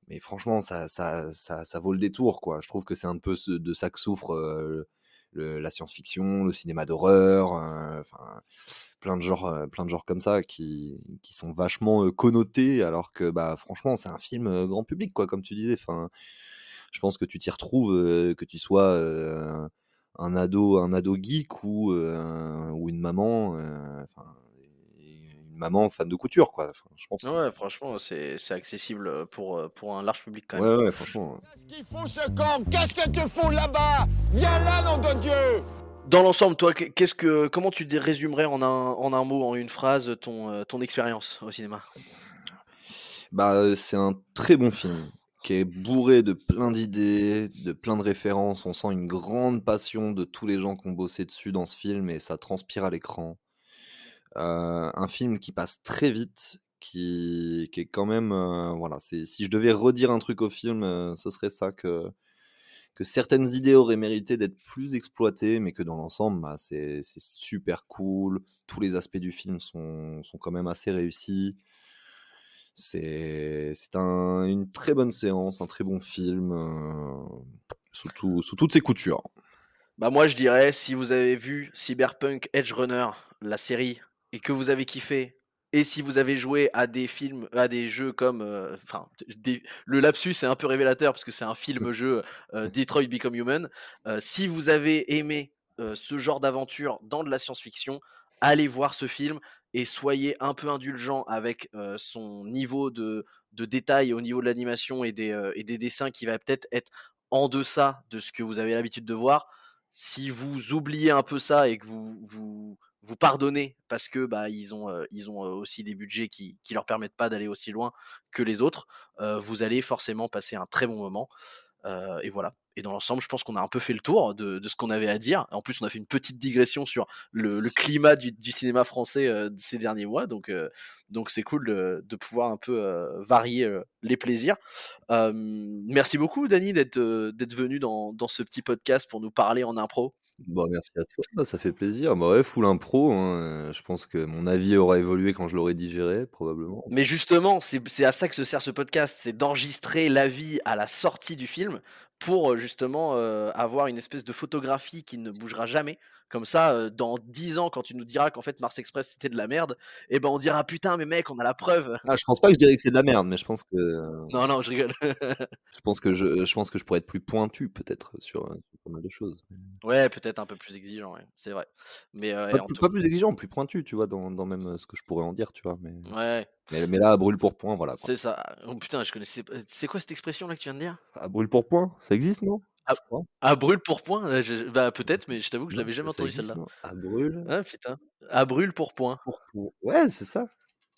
mais franchement, ça, ça, ça, vaut le détour, quoi. Je trouve que c'est un peu de ça que souffre la science-fiction, le cinéma d'horreur, plein de genres, plein de genres comme ça qui, sont vachement connotés, alors que, bah, franchement, c'est un film grand public, quoi, comme tu disais. Enfin, je pense que tu t'y retrouves, que tu sois un ado, un ado geek ou, une maman, maman fan de couture, quoi. Enfin, je pense. que- Ouais, franchement, c'est c'est accessible euh, pour, euh, pour un large public quand même. Ouais, ouais, franchement. Qu'est-ce qu'il fout ce con Qu'est-ce que tu fous là-bas? Viens là, nom de Dieu Dans l'ensemble, toi, qu'est- qu'est-ce que, comment tu résumerais en un, en un mot, en une phrase, ton, euh, ton expérience au cinéma? Bah, c'est un très bon film qui est bourré de plein d'idées, de plein de références. On sent une grande passion de tous les gens qui ont bossé dessus dans ce film et ça transpire à l'écran. Euh, un film qui passe très vite, qui, est quand même, euh, voilà, si je devais redire un truc au film, euh, ce serait ça que que certaines idées auraient mérité d'être plus exploitées, mais que dans l'ensemble, bah, c'est super cool. Tous les aspects du film sont, sont quand même assez réussis. C'est c'est un- une très bonne séance, un très bon film, sous, tout- sous toutes ses coutures. Bah moi je dirais si vous avez vu Cyberpunk Edge Runner, la série, et que vous avez kiffé, et si vous avez joué à des films, à des jeux comme, euh, enfin, le lapsus est un peu révélateur parce que c'est un film-jeu euh, Detroit Become Human. Euh, si vous avez aimé ce genre d'aventure dans de la science-fiction, allez voir ce film et soyez un peu indulgent avec son niveau de, de détail au niveau de l'animation et, des, et des dessins qui va peut-être être en deçà de ce que vous avez l'habitude de voir si vous oubliez un peu ça et que vous vous, vous pardonnez parce que bah ils ont ils ont aussi des budgets qui qui leur permettent pas d'aller aussi loin que les autres, vous allez forcément passer un très bon moment. Et voilà. Et dans l'ensemble, je pense qu'on a un peu fait le tour de, de ce qu'on avait à dire. En plus, on a fait une petite digression sur le, climat du, du cinéma français ces derniers mois. Donc, donc c'est cool de, de pouvoir un peu varier les plaisirs. Merci beaucoup, euh, d'être venu dans, dans ce petit podcast pour nous parler en impro. Bon, merci à toi, ça fait plaisir. Bah ouais, full impro. hein, Je pense que mon avis aura évolué quand je l'aurai digéré, probablement. Mais justement, c'est c'est à ça que se sert ce podcast, c'est d'enregistrer l'avis à la sortie du film pour euh, justement euh, avoir une espèce de photographie qui ne bougera jamais. Comme ça, euh, dans 10 ans, quand tu nous diras qu'en fait Mars Express c'était de la merde, et ben on dira putain mais mec, on a la preuve. Ah, je pense pas que je dirais que c'est de la merde, mais je pense que Non non, je rigole. je pense que je, je pense que je pourrais être plus pointu peut-être sur, sur pas mal de choses. ouais, peut-être un peu plus exigeant, ouais, c'est vrai. Mais euh, Pas, en tout- pas plus exigeant, plus pointu, tu vois, dans, dans même euh, ce que je pourrais en dire, tu vois. Mais, ouais, mais, mais là, à brûle pour point, voilà. c'est ça. Oh putain, je connaissais. pas- C'est quoi cette expression là que tu viens de dire? À brûle pour point, ça existe, non? Ah. À brûle pour point Euh, je- Bah peut-être, mais je t'avoue que je l'avais jamais entendu celle-là. À brûle Ah putain. À brûle pour point. pour. Ouais, c'est ça.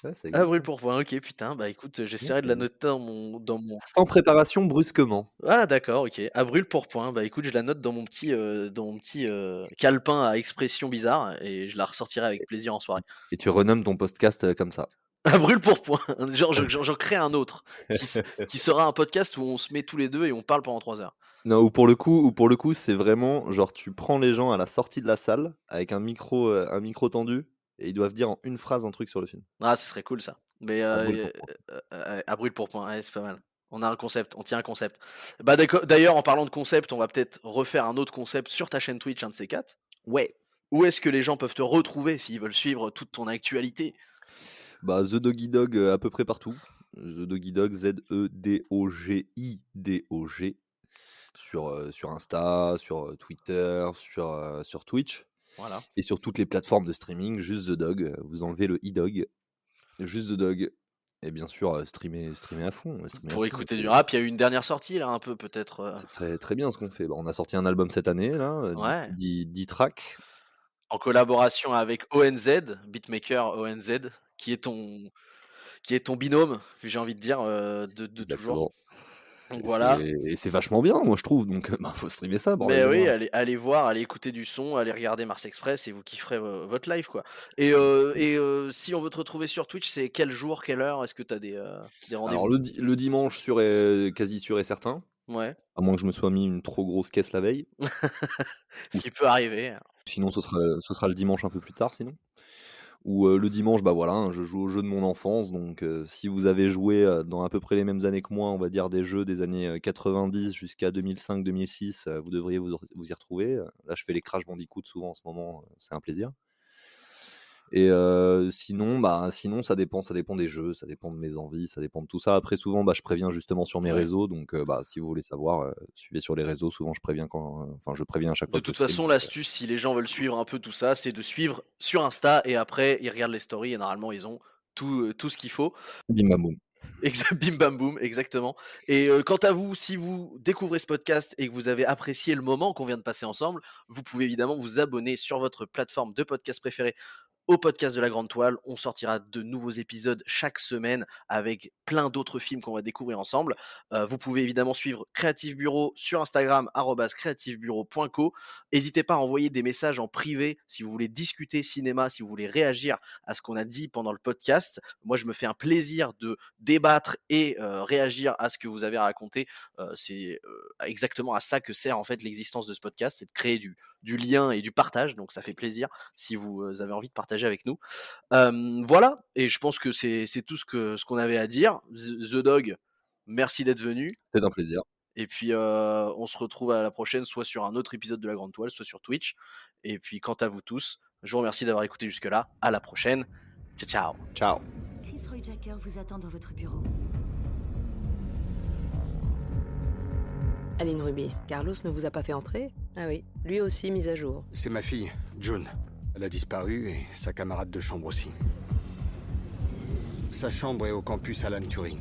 Ouais, Ah, brûle pour point, ok, putain, bah écoute, j'essaierai de la noter dans mon, dans mon... Sans préparation, brusquement. Ah d'accord, ok, à brûle pour point, bah écoute, je la note dans mon petit, euh, dans mon petit euh, calepin à expression bizarre, et je la ressortirai avec plaisir en soirée. Et tu renommes ton podcast euh, comme ça. À brûle pour point, genre je- j'en j'en crée un autre, qui, sera un podcast où on se met tous les deux et on parle pendant trois heures. Non, ou pour le coup, ou pour le coup, c'est vraiment genre tu prends les gens à la sortie de la salle avec un micro, euh, un micro tendu et ils doivent dire en une phrase un truc sur le film. Ah, ce serait cool ça. Mais À euh, brûle euh, pour euh, à brûle pour point, ouais, c'est pas mal. On a un concept, on tient un concept. Bah d'ailleurs, en parlant de concept, on va peut-être refaire un autre concept sur ta chaîne Twitch, un de ces quatre. Ouais. Où est-ce que les gens peuvent te retrouver s'ils veulent suivre toute ton actualité? Bah The Doggy Dog euh, à peu près partout. The Doggy Dog Z E D O G I D O G sur euh, sur Insta, sur euh, Twitter, sur euh, sur Twitch Voilà. et sur toutes les plateformes de streaming. Juste The Dog. Vous enlevez le e-dog. Juste The Dog. Et bien sûr, streamer, streamer à fond. streamer Pour écouter du rap, il y a eu une dernière sortie là, un peu peut-être. euh, C'est très, très bien ce qu'on fait. Bah, on a sorti un album cette année, là, Ouais. dix 10 tracks. en collaboration avec ONZ, beatmaker ONZ, qui est ton, qui est ton binôme, j'ai envie de dire, euh, de, de toujours. Donc Et voilà. c'est et c'est vachement bien, moi je trouve, donc heu, bah, faut streamer ça, Mais oui, allez allez voir, allez écouter du son, allez regarder Mars Express et vous kifferez vo votre life, quoi. Et heu, si on veut te retrouver sur Twitch, c'est quel jour, quelle heure? Est-ce que tu as des, des Alors rendez-vous? le di le dimanche et quasi sûr et certain, Ouais. à moins que je me sois mis une trop grosse caisse la veille. Ce qui peut arriver, hein. sinon ce sera ce sera le dimanche un peu plus tard sinon. Ou heu, le dimanche, bah, voilà, hein, je joue aux jeux de mon enfance, donc heu, si vous avez joué, heu, dans à peu près les mêmes années que moi, on va dire des jeux des années, heu, 90 jusqu'à 2005-2006, heu, vous devriez vous vous y retrouver. Là, je fais les Crash Bandicoot souvent en ce moment, c'est un plaisir. Et sinon, bah, sinon ça dépend ça dépend des jeux, ça dépend de mes envies, ça dépend de tout ça. Après souvent, bah, je préviens justement sur mes Ouais. réseaux, donc bah, si vous voulez savoir, suivez sur les réseaux, souvent je préviens quand, enfin je préviens à chaque De fois que toute façon, l'astuce, si les gens veulent suivre un peu tout ça, c'est de suivre sur Insta et après ils regardent les stories et normalement ils ont tout, tout ce qu'il faut. Bim bam boum. Bim bam boum, exactement. Et quant à vous, si vous découvrez ce podcast et que vous avez apprécié le moment qu'on vient de passer ensemble, vous pouvez évidemment vous abonner sur votre plateforme de podcast préférée au podcast de la Grande Toile. On sortira de nouveaux épisodes chaque semaine avec plein d'autres films qu'on va découvrir ensemble. Heu, vous pouvez évidemment suivre Creative Bureau sur Instagram creativebureau.co. Hésitez pas à envoyer des messages en privé si vous voulez discuter cinéma, si vous voulez réagir à ce qu'on a dit pendant le podcast. Moi, je me fais un plaisir de débattre et heu, réagir à ce que vous avez raconté. Heu, c'est, exactement à ça que sert en fait l'existence de ce podcast, c'est de créer du lien et du partage, donc ça fait plaisir si vous, avez envie de partager avec nous. Voilà et je pense que c'est c'est tout ce que ce qu'on avait à dire. The Dog, merci d'être venu C'était un plaisir. et puis, on se retrouve à la prochaine, soit sur un autre épisode de la Grande Toile, soit sur Twitch et puis quant à vous tous, je vous remercie d'avoir écouté jusque là. À la prochaine. Ciao, ciao. Ciao. Chris Roy Jacker vous attend dans votre bureau. Aline Ruby, Carlos ne vous a pas fait entrer? Ah oui, lui aussi mise à jour. C'est ma fille, June. Elle a disparu et sa camarade de chambre aussi. Sa chambre est au campus Alan Turing.